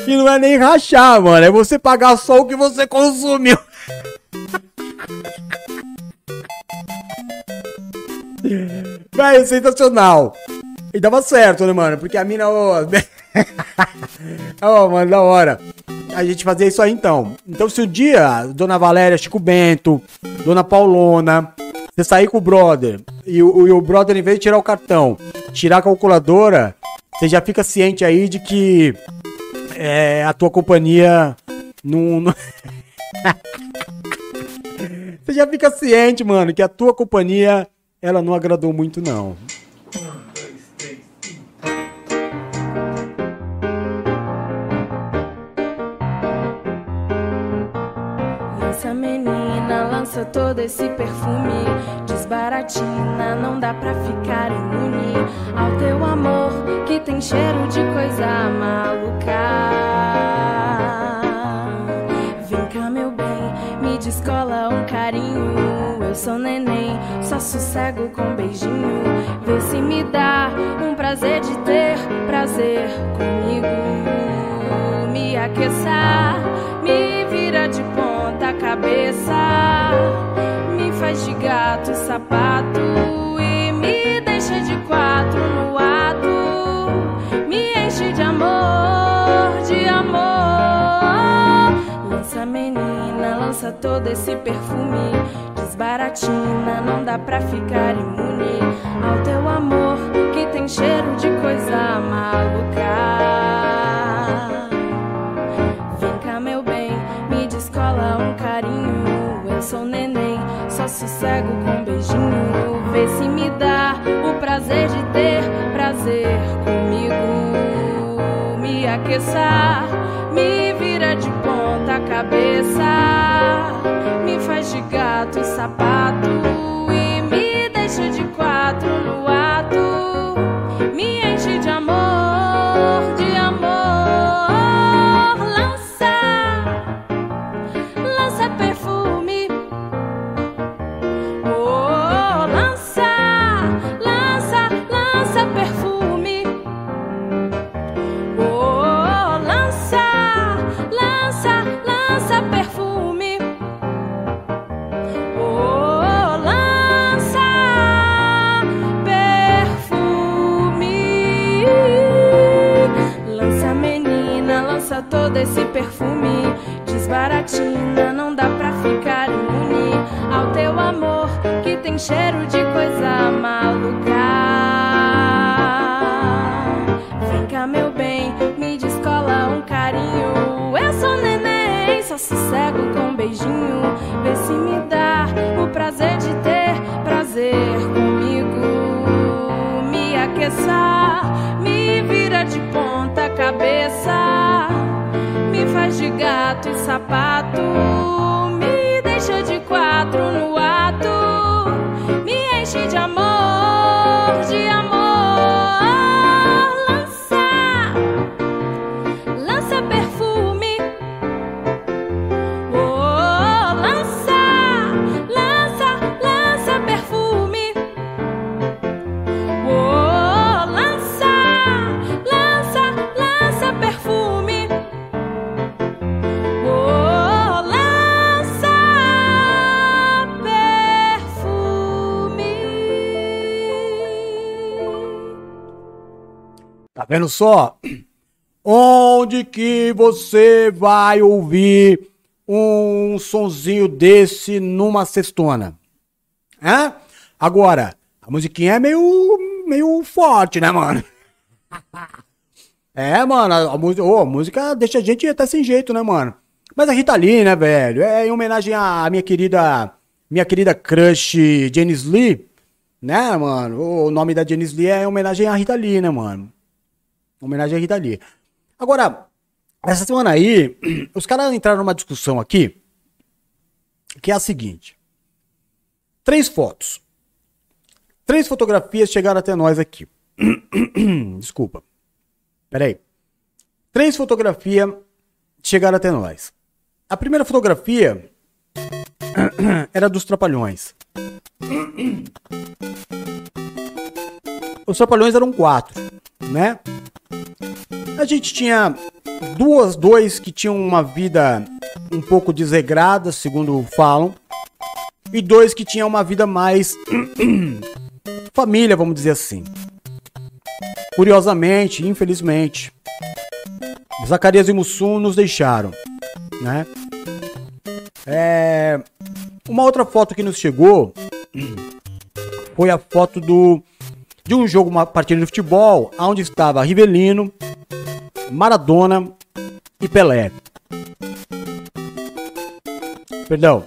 Speaker 2: E não é nem rachar, mano. É você pagar só o que você consumiu. Véi, sensacional. E dava certo, né, mano? Porque a mina, ó. Ó, mano, da hora. A gente fazia isso aí então. Então, se o dia, Dona Valéria, Chico Bento, Dona Paulona, você sair com o brother e o, e o brother, em vez de tirar o cartão, tirar a calculadora, você já fica ciente aí de que é, a tua companhia não. não- Você já fica ciente, mano, que a tua companhia ela não agradou muito, não.
Speaker 7: Todo esse perfume Desbaratina, não dá pra ficar imune Ao teu amor cheiro de coisa maluca. Vem cá meu bem, me descola um carinho. Eu sou neném, só sossego com beijinho. Vê se me dá um prazer de ter prazer comigo. Me aqueça, me vira de ponta cabeça, me faz de gato sapato e me deixa de quatro no ato, de amor, de amor. Lança menina, lança todo esse perfume, desbaratina, não dá pra ficar imune ao teu amor que tem cheiro de coisa maluca. Vem cá, meu bem, me descola um carinho. Eu sou neném, só sossego com beijinho. Vê se me dá o prazer de ter prazer comigo. Me aqueça, me vira de ponta cabeça. Me faz de gato e sapato. Tem cheiro de coisa maluca. Vem cá, meu bem, me descola um carinho. Eu sou neném, só sossego com um beijinho. Vê se me dá o prazer de ter prazer comigo. Me aqueça, me vira de ponta cabeça. Me faz de gato e sapato.
Speaker 2: Vendo só? Onde que você vai ouvir um sonzinho desse numa cestona? Hã? Agora, a musiquinha é meio, meio forte, né, mano? É, mano, a, música, ô, a música deixa a gente até sem jeito, né, mano? Mas a Rita Lee, né, velho? É em homenagem à minha querida, minha querida crush Janice Lee, né, mano? O nome da Janice Lee é em homenagem à Rita Lee, né, mano? Homenagem à Rita Lee. Agora, essa semana aí, os caras entraram numa discussão aqui, que é a seguinte. Três fotos. Três fotografias chegaram até nós aqui. Desculpa. Peraí. Três fotografias chegaram até nós. A primeira fotografia era dos Trapalhões. Os Trapalhões eram quatro, né? A gente tinha duas, dois que tinham uma vida um pouco desregrada, segundo falam, e dois que tinham uma vida mais família, vamos dizer assim. Curiosamente, infelizmente, Zacarias e Mussum nos deixaram, né? É... Uma outra foto que nos chegou foi a foto do de um jogo, uma partida de futebol, onde estava Rivelino, Maradona e Pelé. Perdão.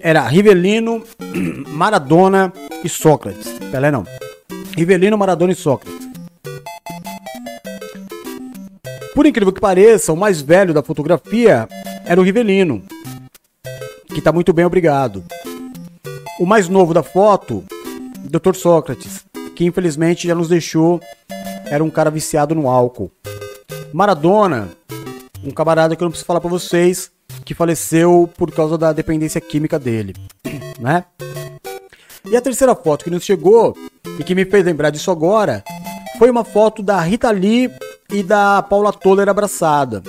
Speaker 2: Era Rivelino, Maradona e Sócrates. Pelé não. Rivelino, Maradona e Sócrates. Por incrível que pareça, o mais velho da fotografia era o Rivelino, que tá muito bem, obrigado. O mais novo da foto, Dr. Sócrates, que infelizmente já nos deixou, era um cara viciado no álcool. Maradona, um camarada que eu não preciso falar pra vocês, que faleceu por causa da dependência química dele, né? E a terceira foto que nos chegou e que me fez lembrar disso agora foi uma foto da Rita Lee e da Paula Toller abraçada.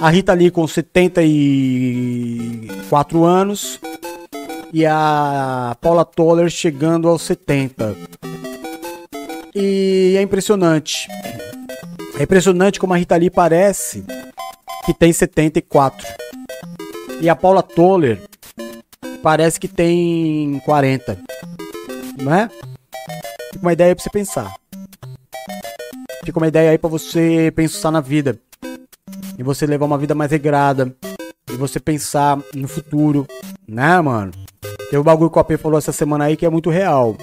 Speaker 2: A Rita Lee com 74 anos e a Paula Toller chegando aos 70. E é impressionante. É impressionante como a Rita Lee parece que tem 74. E a Paula Toller parece que tem 40. Não é? Fica uma ideia pra você pensar. Fica uma ideia aí pra você pensar na vida. E você levar uma vida mais regrada. E você pensar no futuro. Né, mano? Tem o bagulho que o AP falou essa semana aí que é muito real.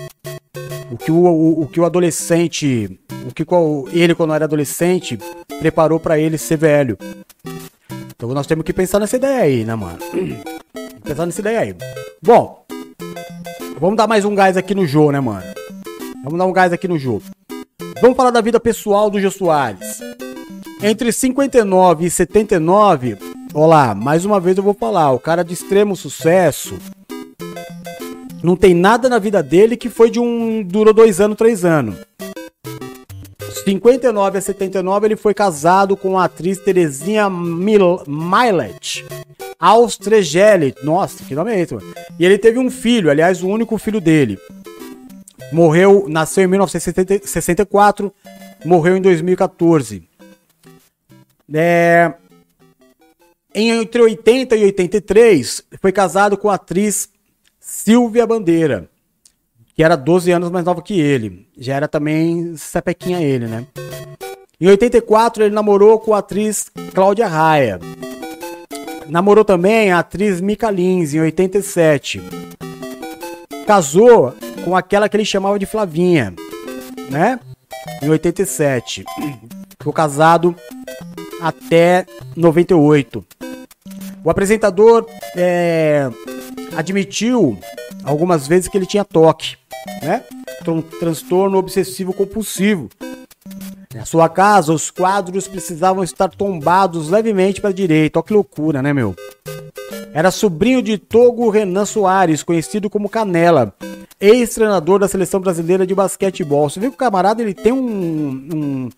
Speaker 2: O que o, o, o que o adolescente. O que qual- ele, quando era adolescente, preparou pra ele ser velho. Então nós temos que pensar nessa ideia aí, né, mano? Pensar nessa ideia aí. Bom, vamos dar mais um gás aqui no jogo, né, mano? Vamos dar um gás aqui no jogo. Vamos falar da vida pessoal do Jô Soares. Entre 59 e 79, olá, mais uma vez eu vou falar, o cara de extremo sucesso não tem nada na vida dele que foi de um. durou dois anos, três anos. 59 a 79, ele foi casado com a atriz Terezinha Mil Milet. Austregeli. Nossa, que nome é esse, mano? E ele teve um filho, aliás, o único filho dele. Morreu, nasceu em 1964, morreu em 2014. É, entre 80 e 83, foi casado com a atriz Silvia Bandeira, que era 12 anos mais nova que ele. Já era também sapequinha ele, né? Em 84, ele namorou com a atriz Cláudia Raia. Namorou também a atriz Mica Lins, em 87. Casou com aquela que ele chamava de Flavinha, né? Em 87. Ficou casado até 98. O apresentador é, admitiu algumas vezes que ele tinha toque, né? Tran- transtorno obsessivo compulsivo. Na sua casa, os quadros precisavam estar tombados levemente para a direita. Olha que loucura, né, meu? Era sobrinho de Togo Renan Soares, conhecido como Canela, ex-treinador da seleção brasileira de basquetebol. Você vê que o camarada ele tem um, um,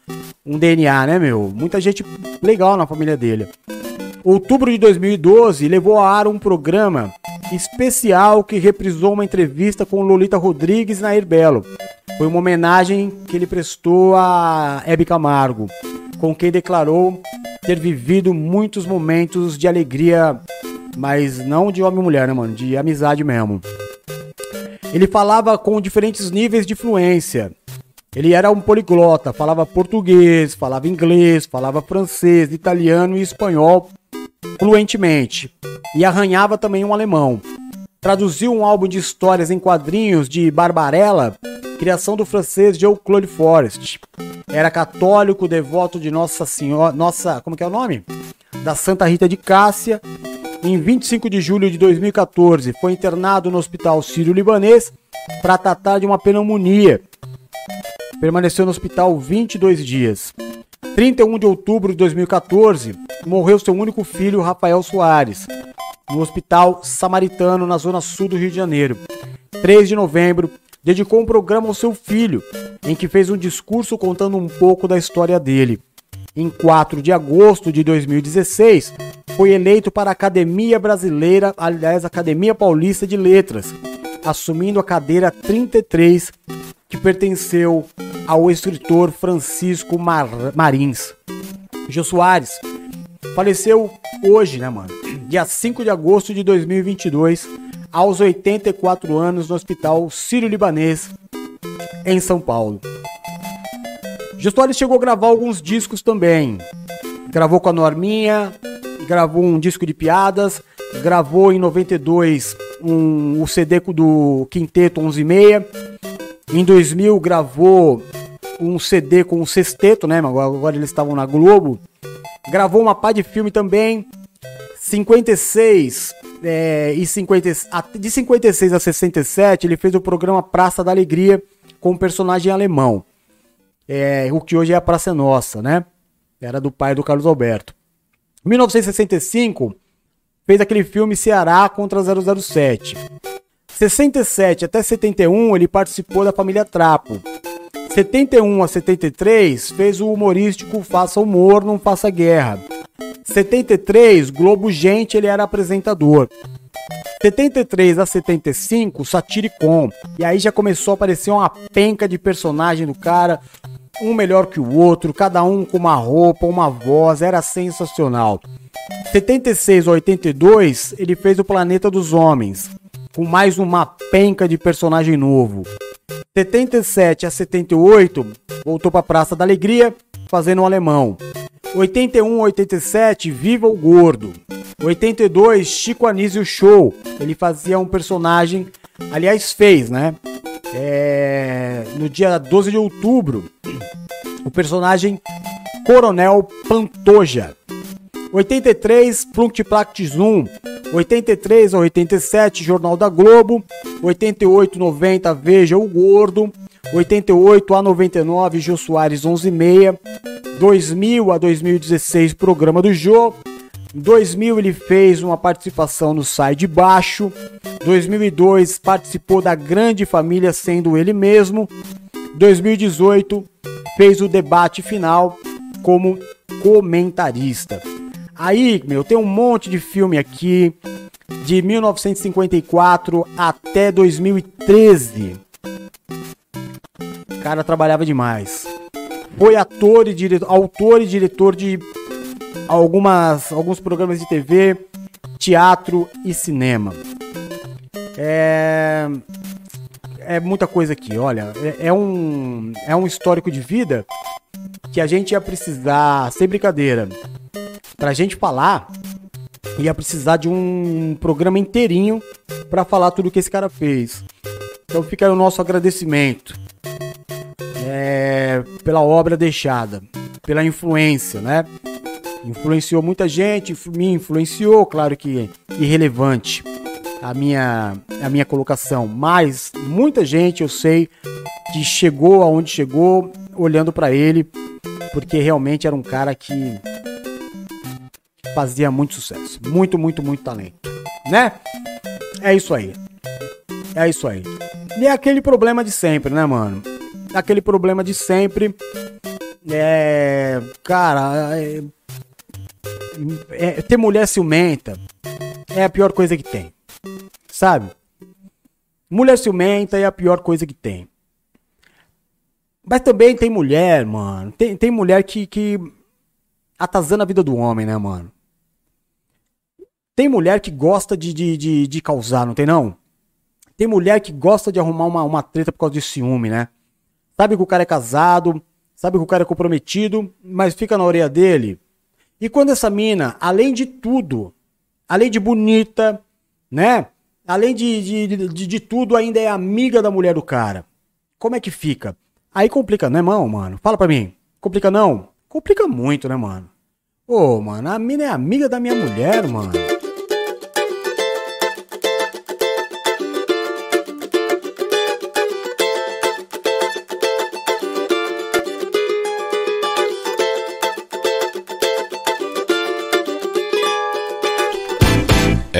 Speaker 2: um DNA, né, meu? Muita gente legal na família dele. Outubro de 2012 levou a ar um programa especial que reprisou uma entrevista com Lolita Rodrigues na Belo. Foi uma homenagem que ele prestou a Hebe Camargo, com quem declarou ter vivido muitos momentos de alegria, mas não de homem e mulher, né, mano? De amizade mesmo. Ele falava com diferentes níveis de fluência. Ele era um poliglota, falava português, falava inglês, falava francês, italiano e espanhol fluentemente. E arranhava também um alemão. Traduziu um álbum de histórias em quadrinhos de Barbarella, criação do francês Jean-Claude Forest. Era católico, devoto de Nossa Senhora, nossa, como que é o nome? Da Santa Rita de Cássia. Em 25 de julho de 2014, foi internado no Hospital Sírio-Libanês para tratar de uma pneumonia permaneceu no hospital 22 dias. 31 de outubro de 2014, morreu seu único filho, Rafael Soares, no Hospital Samaritano, na zona sul do Rio de Janeiro. 3 de novembro, dedicou um programa ao seu filho, em que fez um discurso contando um pouco da história dele. Em 4 de agosto de 2016, foi eleito para a Academia Brasileira, aliás, Academia Paulista de Letras, assumindo a cadeira 33, que pertenceu ao escritor Francisco Mar Marins. Jô Soares faleceu hoje, né, mano? Dia 5 de agosto de 2022, aos 84 anos, no Hospital Sírio-Libanês, em São Paulo. Jô Soares chegou a gravar alguns discos também. Gravou com a Norminha, gravou um disco de piadas, gravou em 92 um, o CD do Quinteto 11 e meia. Em 2000 gravou um CD com um sexteto, né? Agora, eles estavam na Globo. Gravou uma pá de filme também. 56 é, e 50, de 56 a 67 ele fez o programa Praça da Alegria com um personagem alemão. É, o que hoje é a Praça Nossa, né? Era do pai do Carlos Alberto. 1965 fez aquele filme Ceará contra 007. 67 até 71 ele participou da família Trapo. 71 a 73 fez o humorístico Faça Humor, Não Faça Guerra. 73, Globo Gente, ele era apresentador. 73 a 75, Satiricon. E aí já começou a aparecer uma penca de personagem do cara, um melhor que o outro, cada um com uma roupa, uma voz, era sensacional. 76 a 82, ele fez o Planeta dos Homens, com mais uma penca de personagem novo. 77 a 78, voltou para a Praça da Alegria, fazendo um alemão. 81 a 87, Viva o Gordo. 82, Chico Anísio Show. Ele fazia um personagem, aliás, fez, né? É, no dia 12 de outubro, o personagem Coronel Pantoja. 83, Plunktiplact Zoom. 83 a 87, Jornal da Globo. 88 90, Veja o Gordo. 88 a 99, Jô Soares 11:30. 2000 a 2016, Programa do Jô. 2000 ele fez uma participação no Sai de Baixo. 2002 participou da Grande Família sendo ele mesmo. 2018 fez o debate final como comentarista. Aí, meu, tem um monte de filme aqui de 1954 até 2013. O cara trabalhava demais. Foi ator e diretor, autor e diretor de algumas, alguns programas de TV, teatro e cinema. É, é muita coisa aqui, olha. É, é, um, é um histórico de vida que a gente ia precisar, sem brincadeira, pra gente falar, ia precisar de um programa inteirinho para falar tudo que esse cara fez. Então fica aí o nosso agradecimento é, pela obra deixada, pela influência, né? Influenciou muita gente, me influenciou, claro que irrelevante a minha, a minha colocação, mas muita gente eu sei que chegou aonde chegou olhando para ele, porque realmente era um cara que fazia muito sucesso. Muito, muito, muito talento. Né? É isso aí. É isso aí. E é aquele problema de sempre, né, mano? Aquele problema de sempre. É. Cara. É, é, ter mulher ciumenta é a pior coisa que tem. sabe? Mulher ciumenta é a pior coisa que tem. Mas também tem mulher, mano. Tem, tem mulher que, que atazana a vida do homem, né, mano? Tem mulher que gosta de, de, de, de causar, não tem não? Tem mulher que gosta de arrumar uma, uma treta por causa de ciúme, né? Sabe que o cara é casado, sabe que o cara é comprometido, mas fica na orelha dele. E quando essa mina, além de tudo, além de bonita, né? Além de, de, de, de tudo, ainda é amiga da mulher do cara. Como é que fica? Aí complica, né, mão, mano? Fala pra mim. Complica não? Complica muito, né, mano? Ô, mano, a mina é amiga da minha mulher, mano.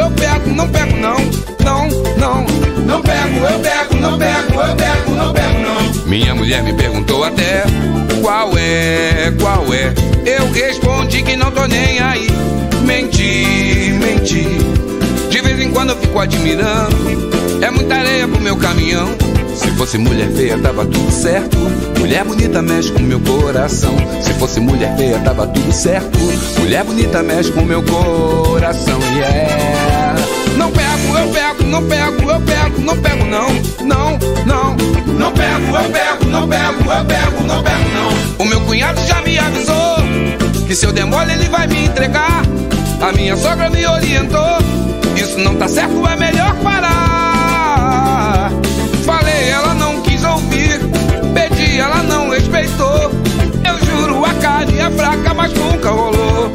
Speaker 8: eu pego, não pego, não. Não, não. Não pego, eu pego, não pego, eu pego, não pego, não. Minha mulher me perguntou até qual é, qual é. Eu respondi que não tô nem aí. Menti, menti. De vez em quando eu fico admirando. É muita areia pro meu caminhão. Se fosse mulher feia, tava tudo certo. Mulher bonita mexe com meu coração. Se fosse mulher feia, tava tudo certo. Mulher bonita mexe com meu coração. Yeah. Não pego, eu pego, não pego, eu pego, não pego, não. Não, não. Não pego, eu pego, não pego, eu pego, não pego, não. O meu cunhado já me avisou que se eu der mole ele vai me entregar. A minha sogra me orientou. Isso não tá certo, é melhor parar. Ela não respeitou. Eu juro, a carne é fraca, mas nunca rolou.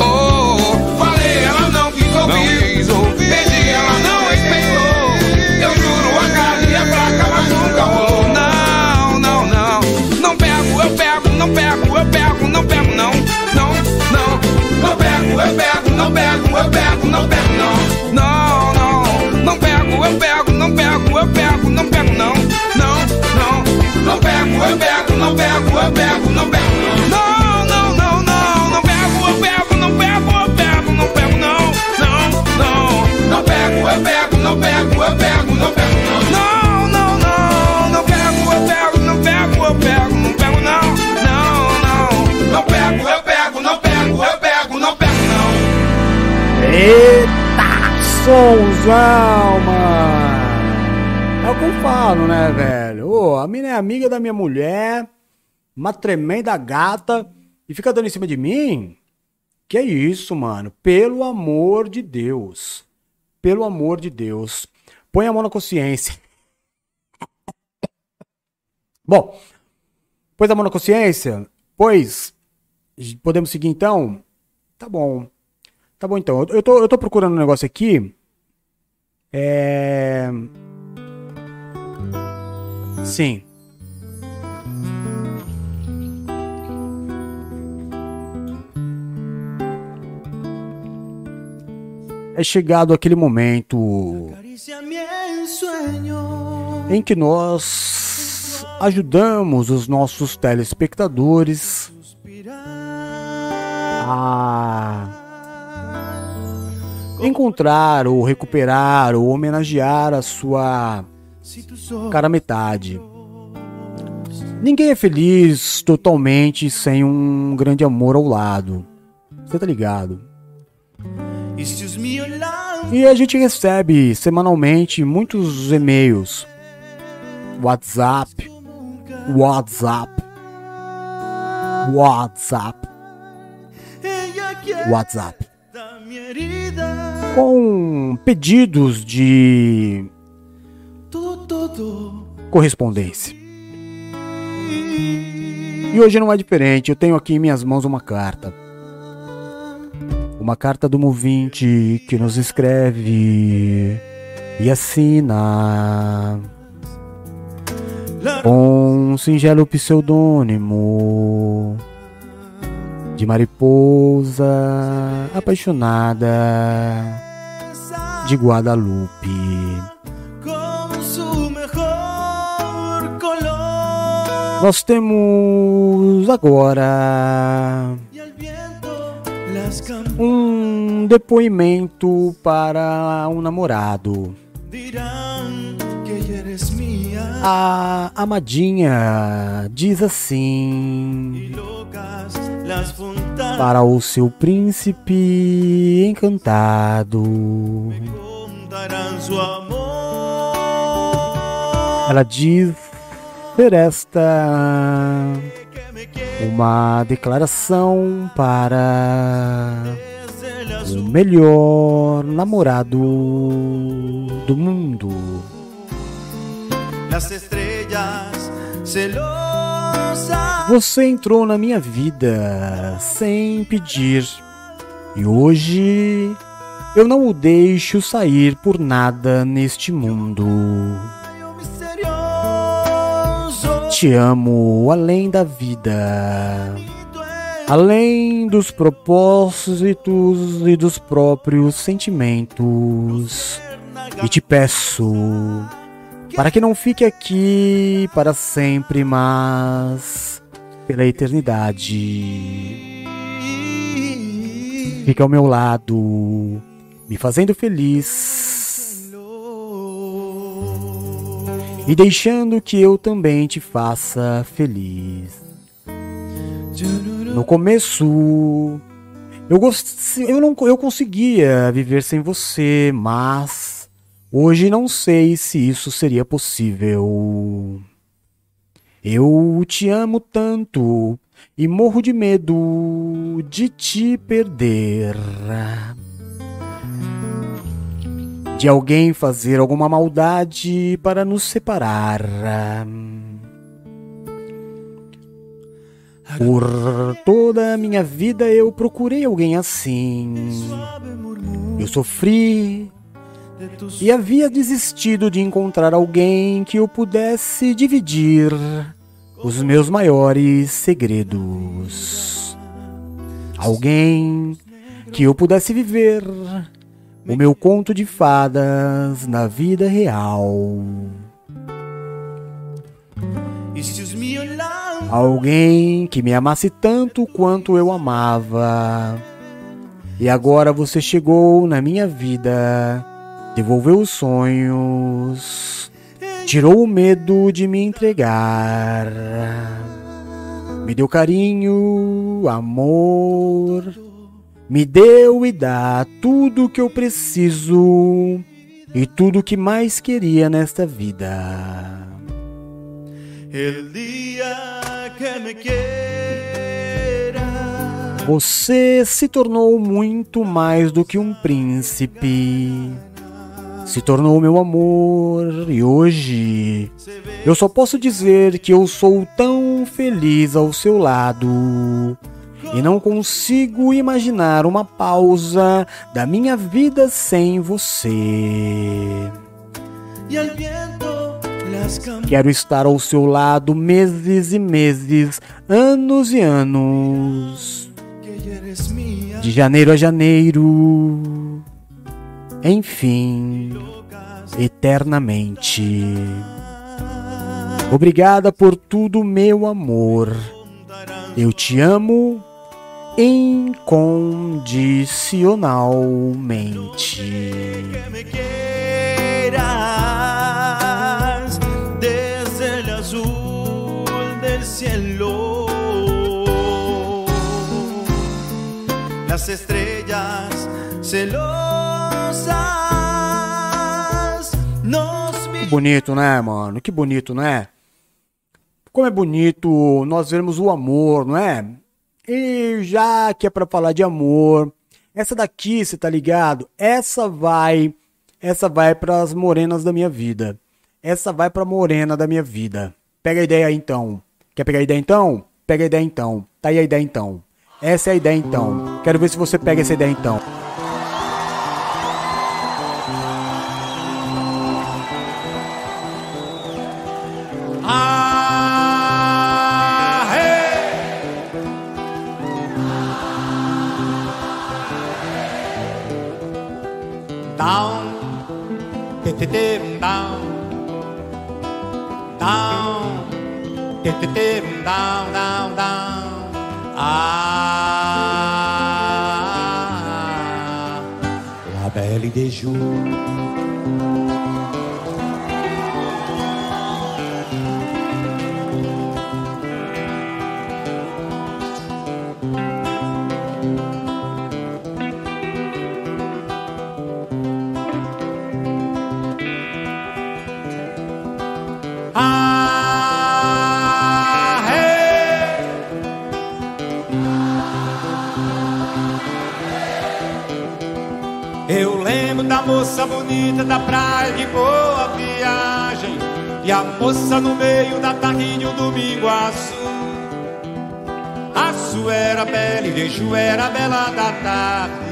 Speaker 8: Oh, falei, ela não quis ouvir. Pedi, ela não respeitou. Eu juro, a carne é fraca, mas nunca rolou. Não, não, não. Não pego, eu pego, não pego, eu pego, não pego, não. Não, não. Não pego, eu pego, não pego, eu pego, não pego, não. Não, não. Não pego, eu pego, eu pego, não pego, eu pego, não pego, não. Não, não, não, não. Pego, eu pego, não pego, eu pego, não pego, não. Não, não. Não pego, eu pego, não pego, eu pego, não pego, não. Não, não, não. Pego, eu pego, não pego, eu pego, não pego, não. Não, não. Não pego, eu pego, não pego, eu pego, não pego, não.
Speaker 2: Eita, somzão, mano. É o que eu falo, né, velho? Ô, a mina é amiga da minha mulher, uma tremenda gata, e fica dando em cima de mim? Que é isso, mano? Pelo amor de Deus. Pelo amor de Deus. Põe a mão na consciência. Bom, pôs a mão na consciência? Pois, podemos seguir então? Tá bom. Tá bom então. Eu tô, eu tô procurando um negócio aqui. É. Sim. É chegado aquele momento em que nós ajudamos os nossos telespectadores a encontrar ou recuperar ou homenagear a sua cara metade. Ninguém é feliz totalmente sem um grande amor ao lado. Você tá ligado? E a gente recebe semanalmente muitos e-mails, WhatsApp, WhatsApp, WhatsApp, WhatsApp, com pedidos de. Correspondência. E hoje não é diferente, eu tenho aqui em minhas mãos uma carta. Uma carta do Movinte que nos escreve e assina com um singelo pseudônimo de mariposa apaixonada de Guadalupe. Nós temos agora um depoimento para um namorado. A amadinha diz assim para o seu príncipe encantado. Ela diz ser esta
Speaker 3: Que me quiere
Speaker 2: uma declaração para o melhor namorado do mundo. Você entrou na minha vida sem pedir. E hoje eu não o deixo sair por nada neste mundo. Te amo além da vida, além dos propósitos e dos próprios sentimentos. E te peço para que não fique aqui para sempre, mas pela eternidade. Fique ao meu lado, me fazendo feliz e deixando que eu também te faça feliz. No começo, eu, gost... eu, não... eu conseguia viver sem você, mas hoje não sei se isso seria possível. Eu te amo tanto e morro de medo de te perder. De alguém fazer alguma maldade para nos separar. Por toda a minha vida eu procurei alguém assim. Eu sofri e havia desistido de encontrar alguém que eu pudesse dividir os meus maiores segredos. Alguém que eu pudesse viver o meu conto de fadas na vida real. Alguém que me amasse tanto quanto eu amava. E agora você chegou na minha vida, devolveu os sonhos, tirou o medo de me entregar. Me deu carinho, amor, me deu e dá tudo que eu preciso e tudo que mais queria nesta vida. Você se tornou muito mais do que um príncipe. se tornou meu amor e hoje eu só posso dizer que eu sou tão feliz ao seu lado e não consigo imaginar uma pausa da minha vida sem você. Quero estar ao seu lado meses e meses, anos e anos, de janeiro a janeiro, enfim, eternamente. Obrigada por tudo, meu amor. Eu te amo incondicionalmente.
Speaker 9: que me quieras desde el azul del cielo. Las estrellas celosas nos
Speaker 2: Que bonito, né, mano? Que bonito, né? Como é bonito nós vermos o amor, não é? E já que é pra falar de amor, essa daqui, você tá ligado? Essa vai, essa vai pras morenas da minha vida. Essa vai pra morena da minha vida. Pega a ideia então. Quer pegar a ideia então? Pega a ideia então. Tá aí a ideia então. Essa é a ideia então. Quero ver se você pega essa ideia então.
Speaker 3: Down, down, down, down, down. Ah, la belle des jours. Moça bonita da praia de boa viagem. E a moça no meio da tarde de um domingo azul. Aço era bela e Deju era bela da tarde.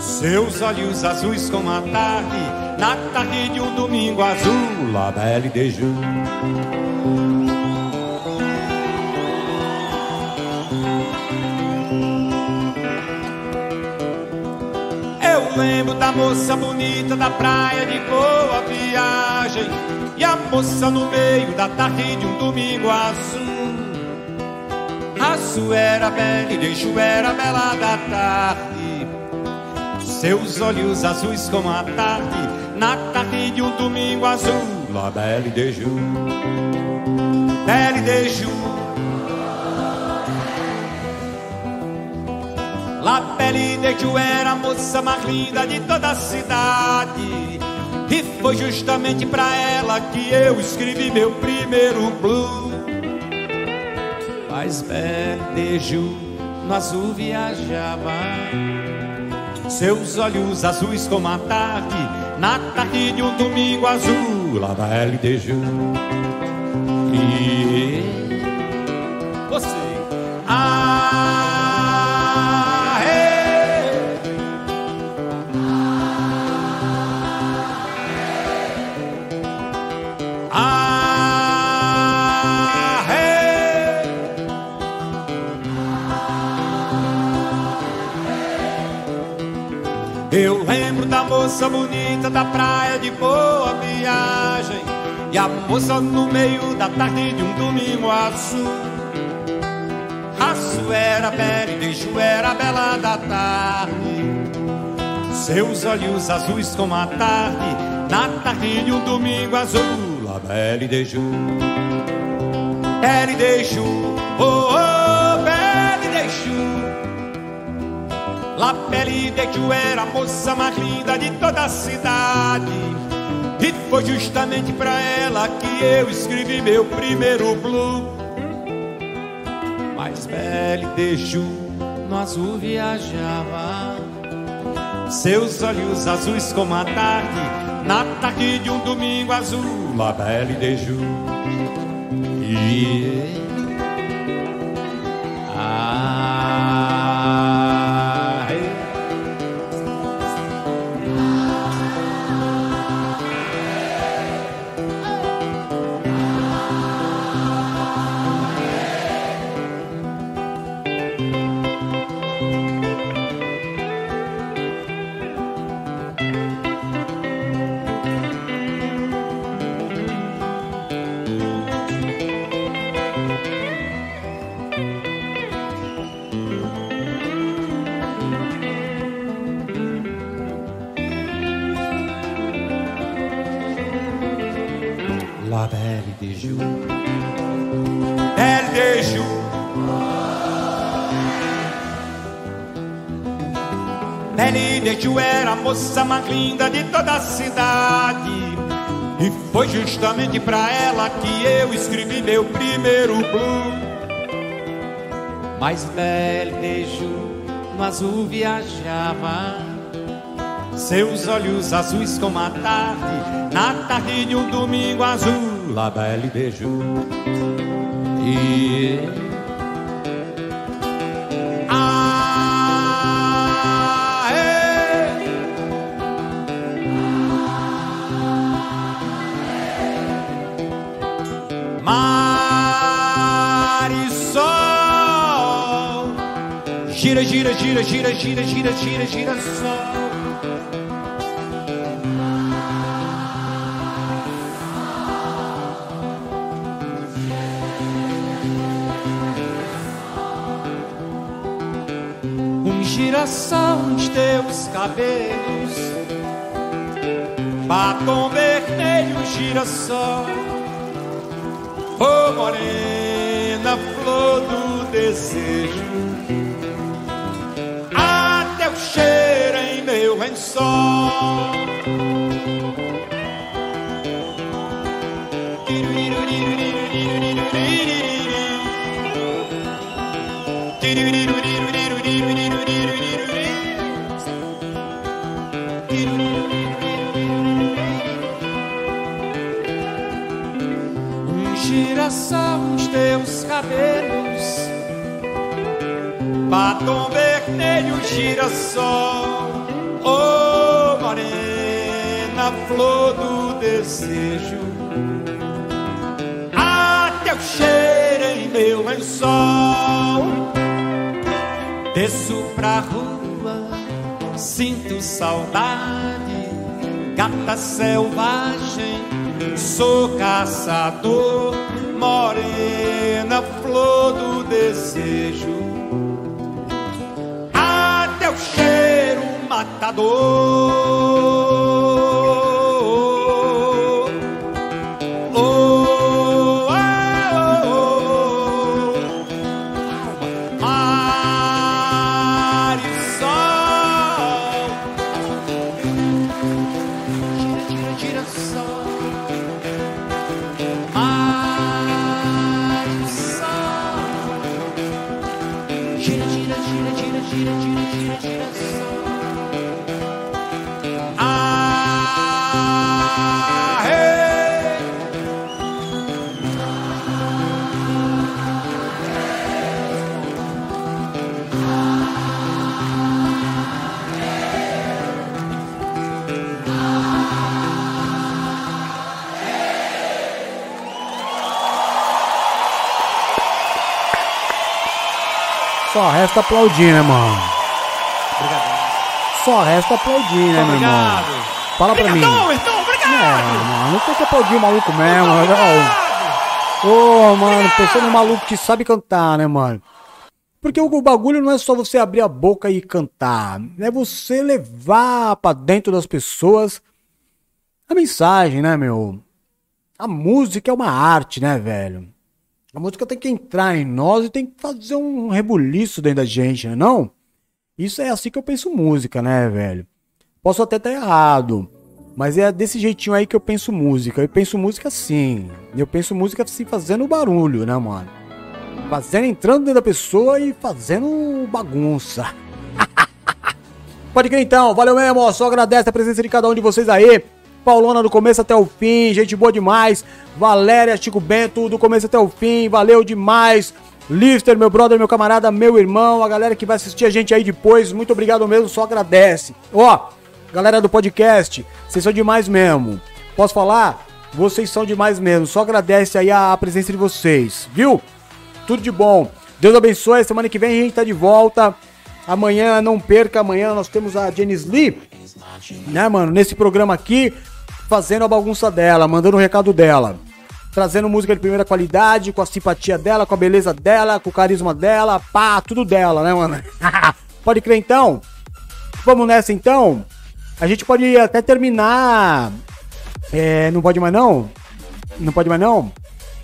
Speaker 3: Seus olhos azuis como a tarde, na tarde de um domingo azul, la belle de jour. Da moça bonita da praia de boa viagem E a moça no meio da tarde de um domingo azul. Aço era bela e deixo era bela da tarde. Seus olhos azuis como a tarde, na tarde de um domingo azul, la belle de jour, belle de jour. La belle de jour era a moça mais linda de toda a cidade. E foi justamente pra ela que eu escrevi meu primeiro blues. Mas belle de jour, no azul viajava. Seus olhos azuis como a tarde, na tarde de um domingo azul, lá da LDJ. E moça bonita da praia de boa viagem. E a moça no meio da tarde de um domingo azul. Aço era bela e Deju era bela da tarde. Seus olhos azuis como a tarde Na tarde de um domingo azul. La belle Deju Belle Deju Oh, oh, La Belle de Ju era a moça mais linda de toda a cidade. E foi justamente pra ela que eu escrevi meu primeiro blue. Mas Belle de Ju no azul viajava. Seus olhos azuis como a tarde, na tarde de um domingo azul, La Belle de Jour. E de toda a cidade. E foi justamente pra ela que eu escrevi meu primeiro blues. De Jour no azul viajava. Seus olhos azuis como a tarde, na tarde de um domingo azul, Jour. E Gira, gira, gira, gira, gira, gira sol. Um girassol nos teus cabelos, batom vermelho, girassol. Ô oh, morena, flor do desejo. o sol. Gira só os teus cabelos, batom vermelho, girassol. Morena, flor do desejo, até o cheiro em meu lençol. Desço pra rua, sinto saudade, gata selvagem, sou caçador, morena, flor do desejo, até o cheiro matador.
Speaker 2: Só resta aplaudir, né, mano? Só resta aplaudir, né, meu irmão? Fala pra mim.
Speaker 3: Obrigadão, então, obrigado!
Speaker 2: É, mano, tem que aplaudir o maluco mesmo, né? Ô, mano, pensando no maluco que sabe cantar, né, mano? Porque o, o bagulho não é só você abrir a boca e cantar, é você levar pra dentro das pessoas a mensagem, né, meu? A música é uma arte, né, velho? A música tem que entrar em nós e tem que fazer um rebuliço dentro da gente, né, não? Isso é assim que eu penso música, né, velho? Posso até estar errado, mas é desse jeitinho aí que eu penso música. Eu penso música assim. Eu penso música assim, fazendo barulho, né, mano? Fazendo, entrando dentro da pessoa e fazendo bagunça. Pode crer então, valeu mesmo, só agradece a presença de cada um de vocês aí. Paulona do começo até o fim, gente boa demais. Valéria, Chico Bento, do começo até o fim, valeu demais. Lister, meu brother, meu camarada, meu irmão, a galera que vai assistir a gente aí depois, muito obrigado mesmo, só agradece. Ó, galera do podcast, vocês são demais mesmo. Posso falar? Vocês são demais mesmo, só agradece aí a presença de vocês, viu? Tudo de bom. Deus abençoe, semana que vem a gente tá de volta. Amanhã, não perca, amanhã nós temos a Jenny Lee, né, mano, nesse programa aqui, fazendo a bagunça dela, mandando o recado dela. Trazendo música de primeira qualidade, com a simpatia dela, com a beleza dela, com o carisma dela, pá, tudo dela, né, mano? pode crer então? Vamos nessa então? A gente pode até terminar. É, não pode mais não? Não pode mais não?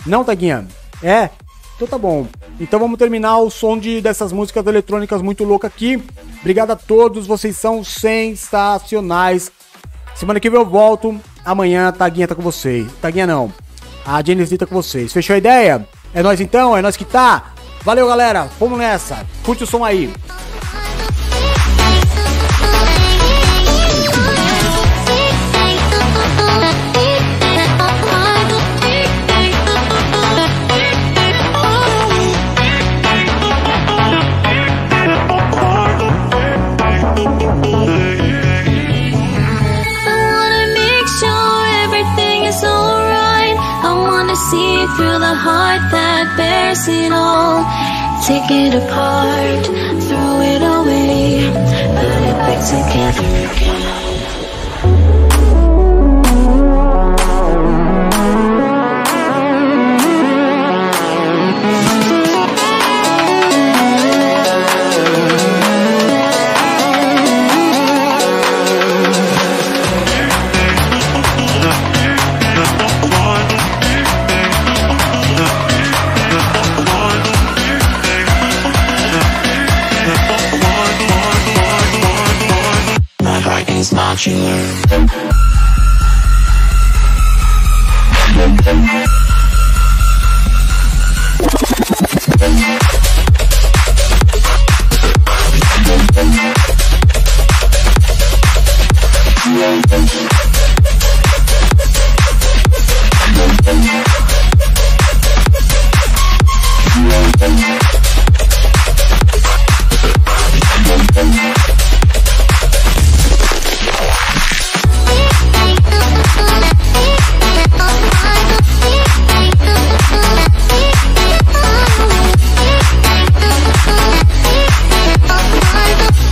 Speaker 2: Não, Taguinha? É? Então tá bom. Então vamos terminar o som de, dessas músicas eletrônicas muito loucas aqui. Obrigado a todos, vocês são sensacionais. Semana que vem eu volto. Amanhã a Taguinha tá com vocês. Taguinha não. A Genesis tá com vocês. Fechou a ideia? É nós então? É nós que tá? Valeu, galera. Vamos nessa. Curte o som aí.
Speaker 1: Through the heart that bears it all. Take it apart, throw it away, put it back together
Speaker 10: watching you. Thank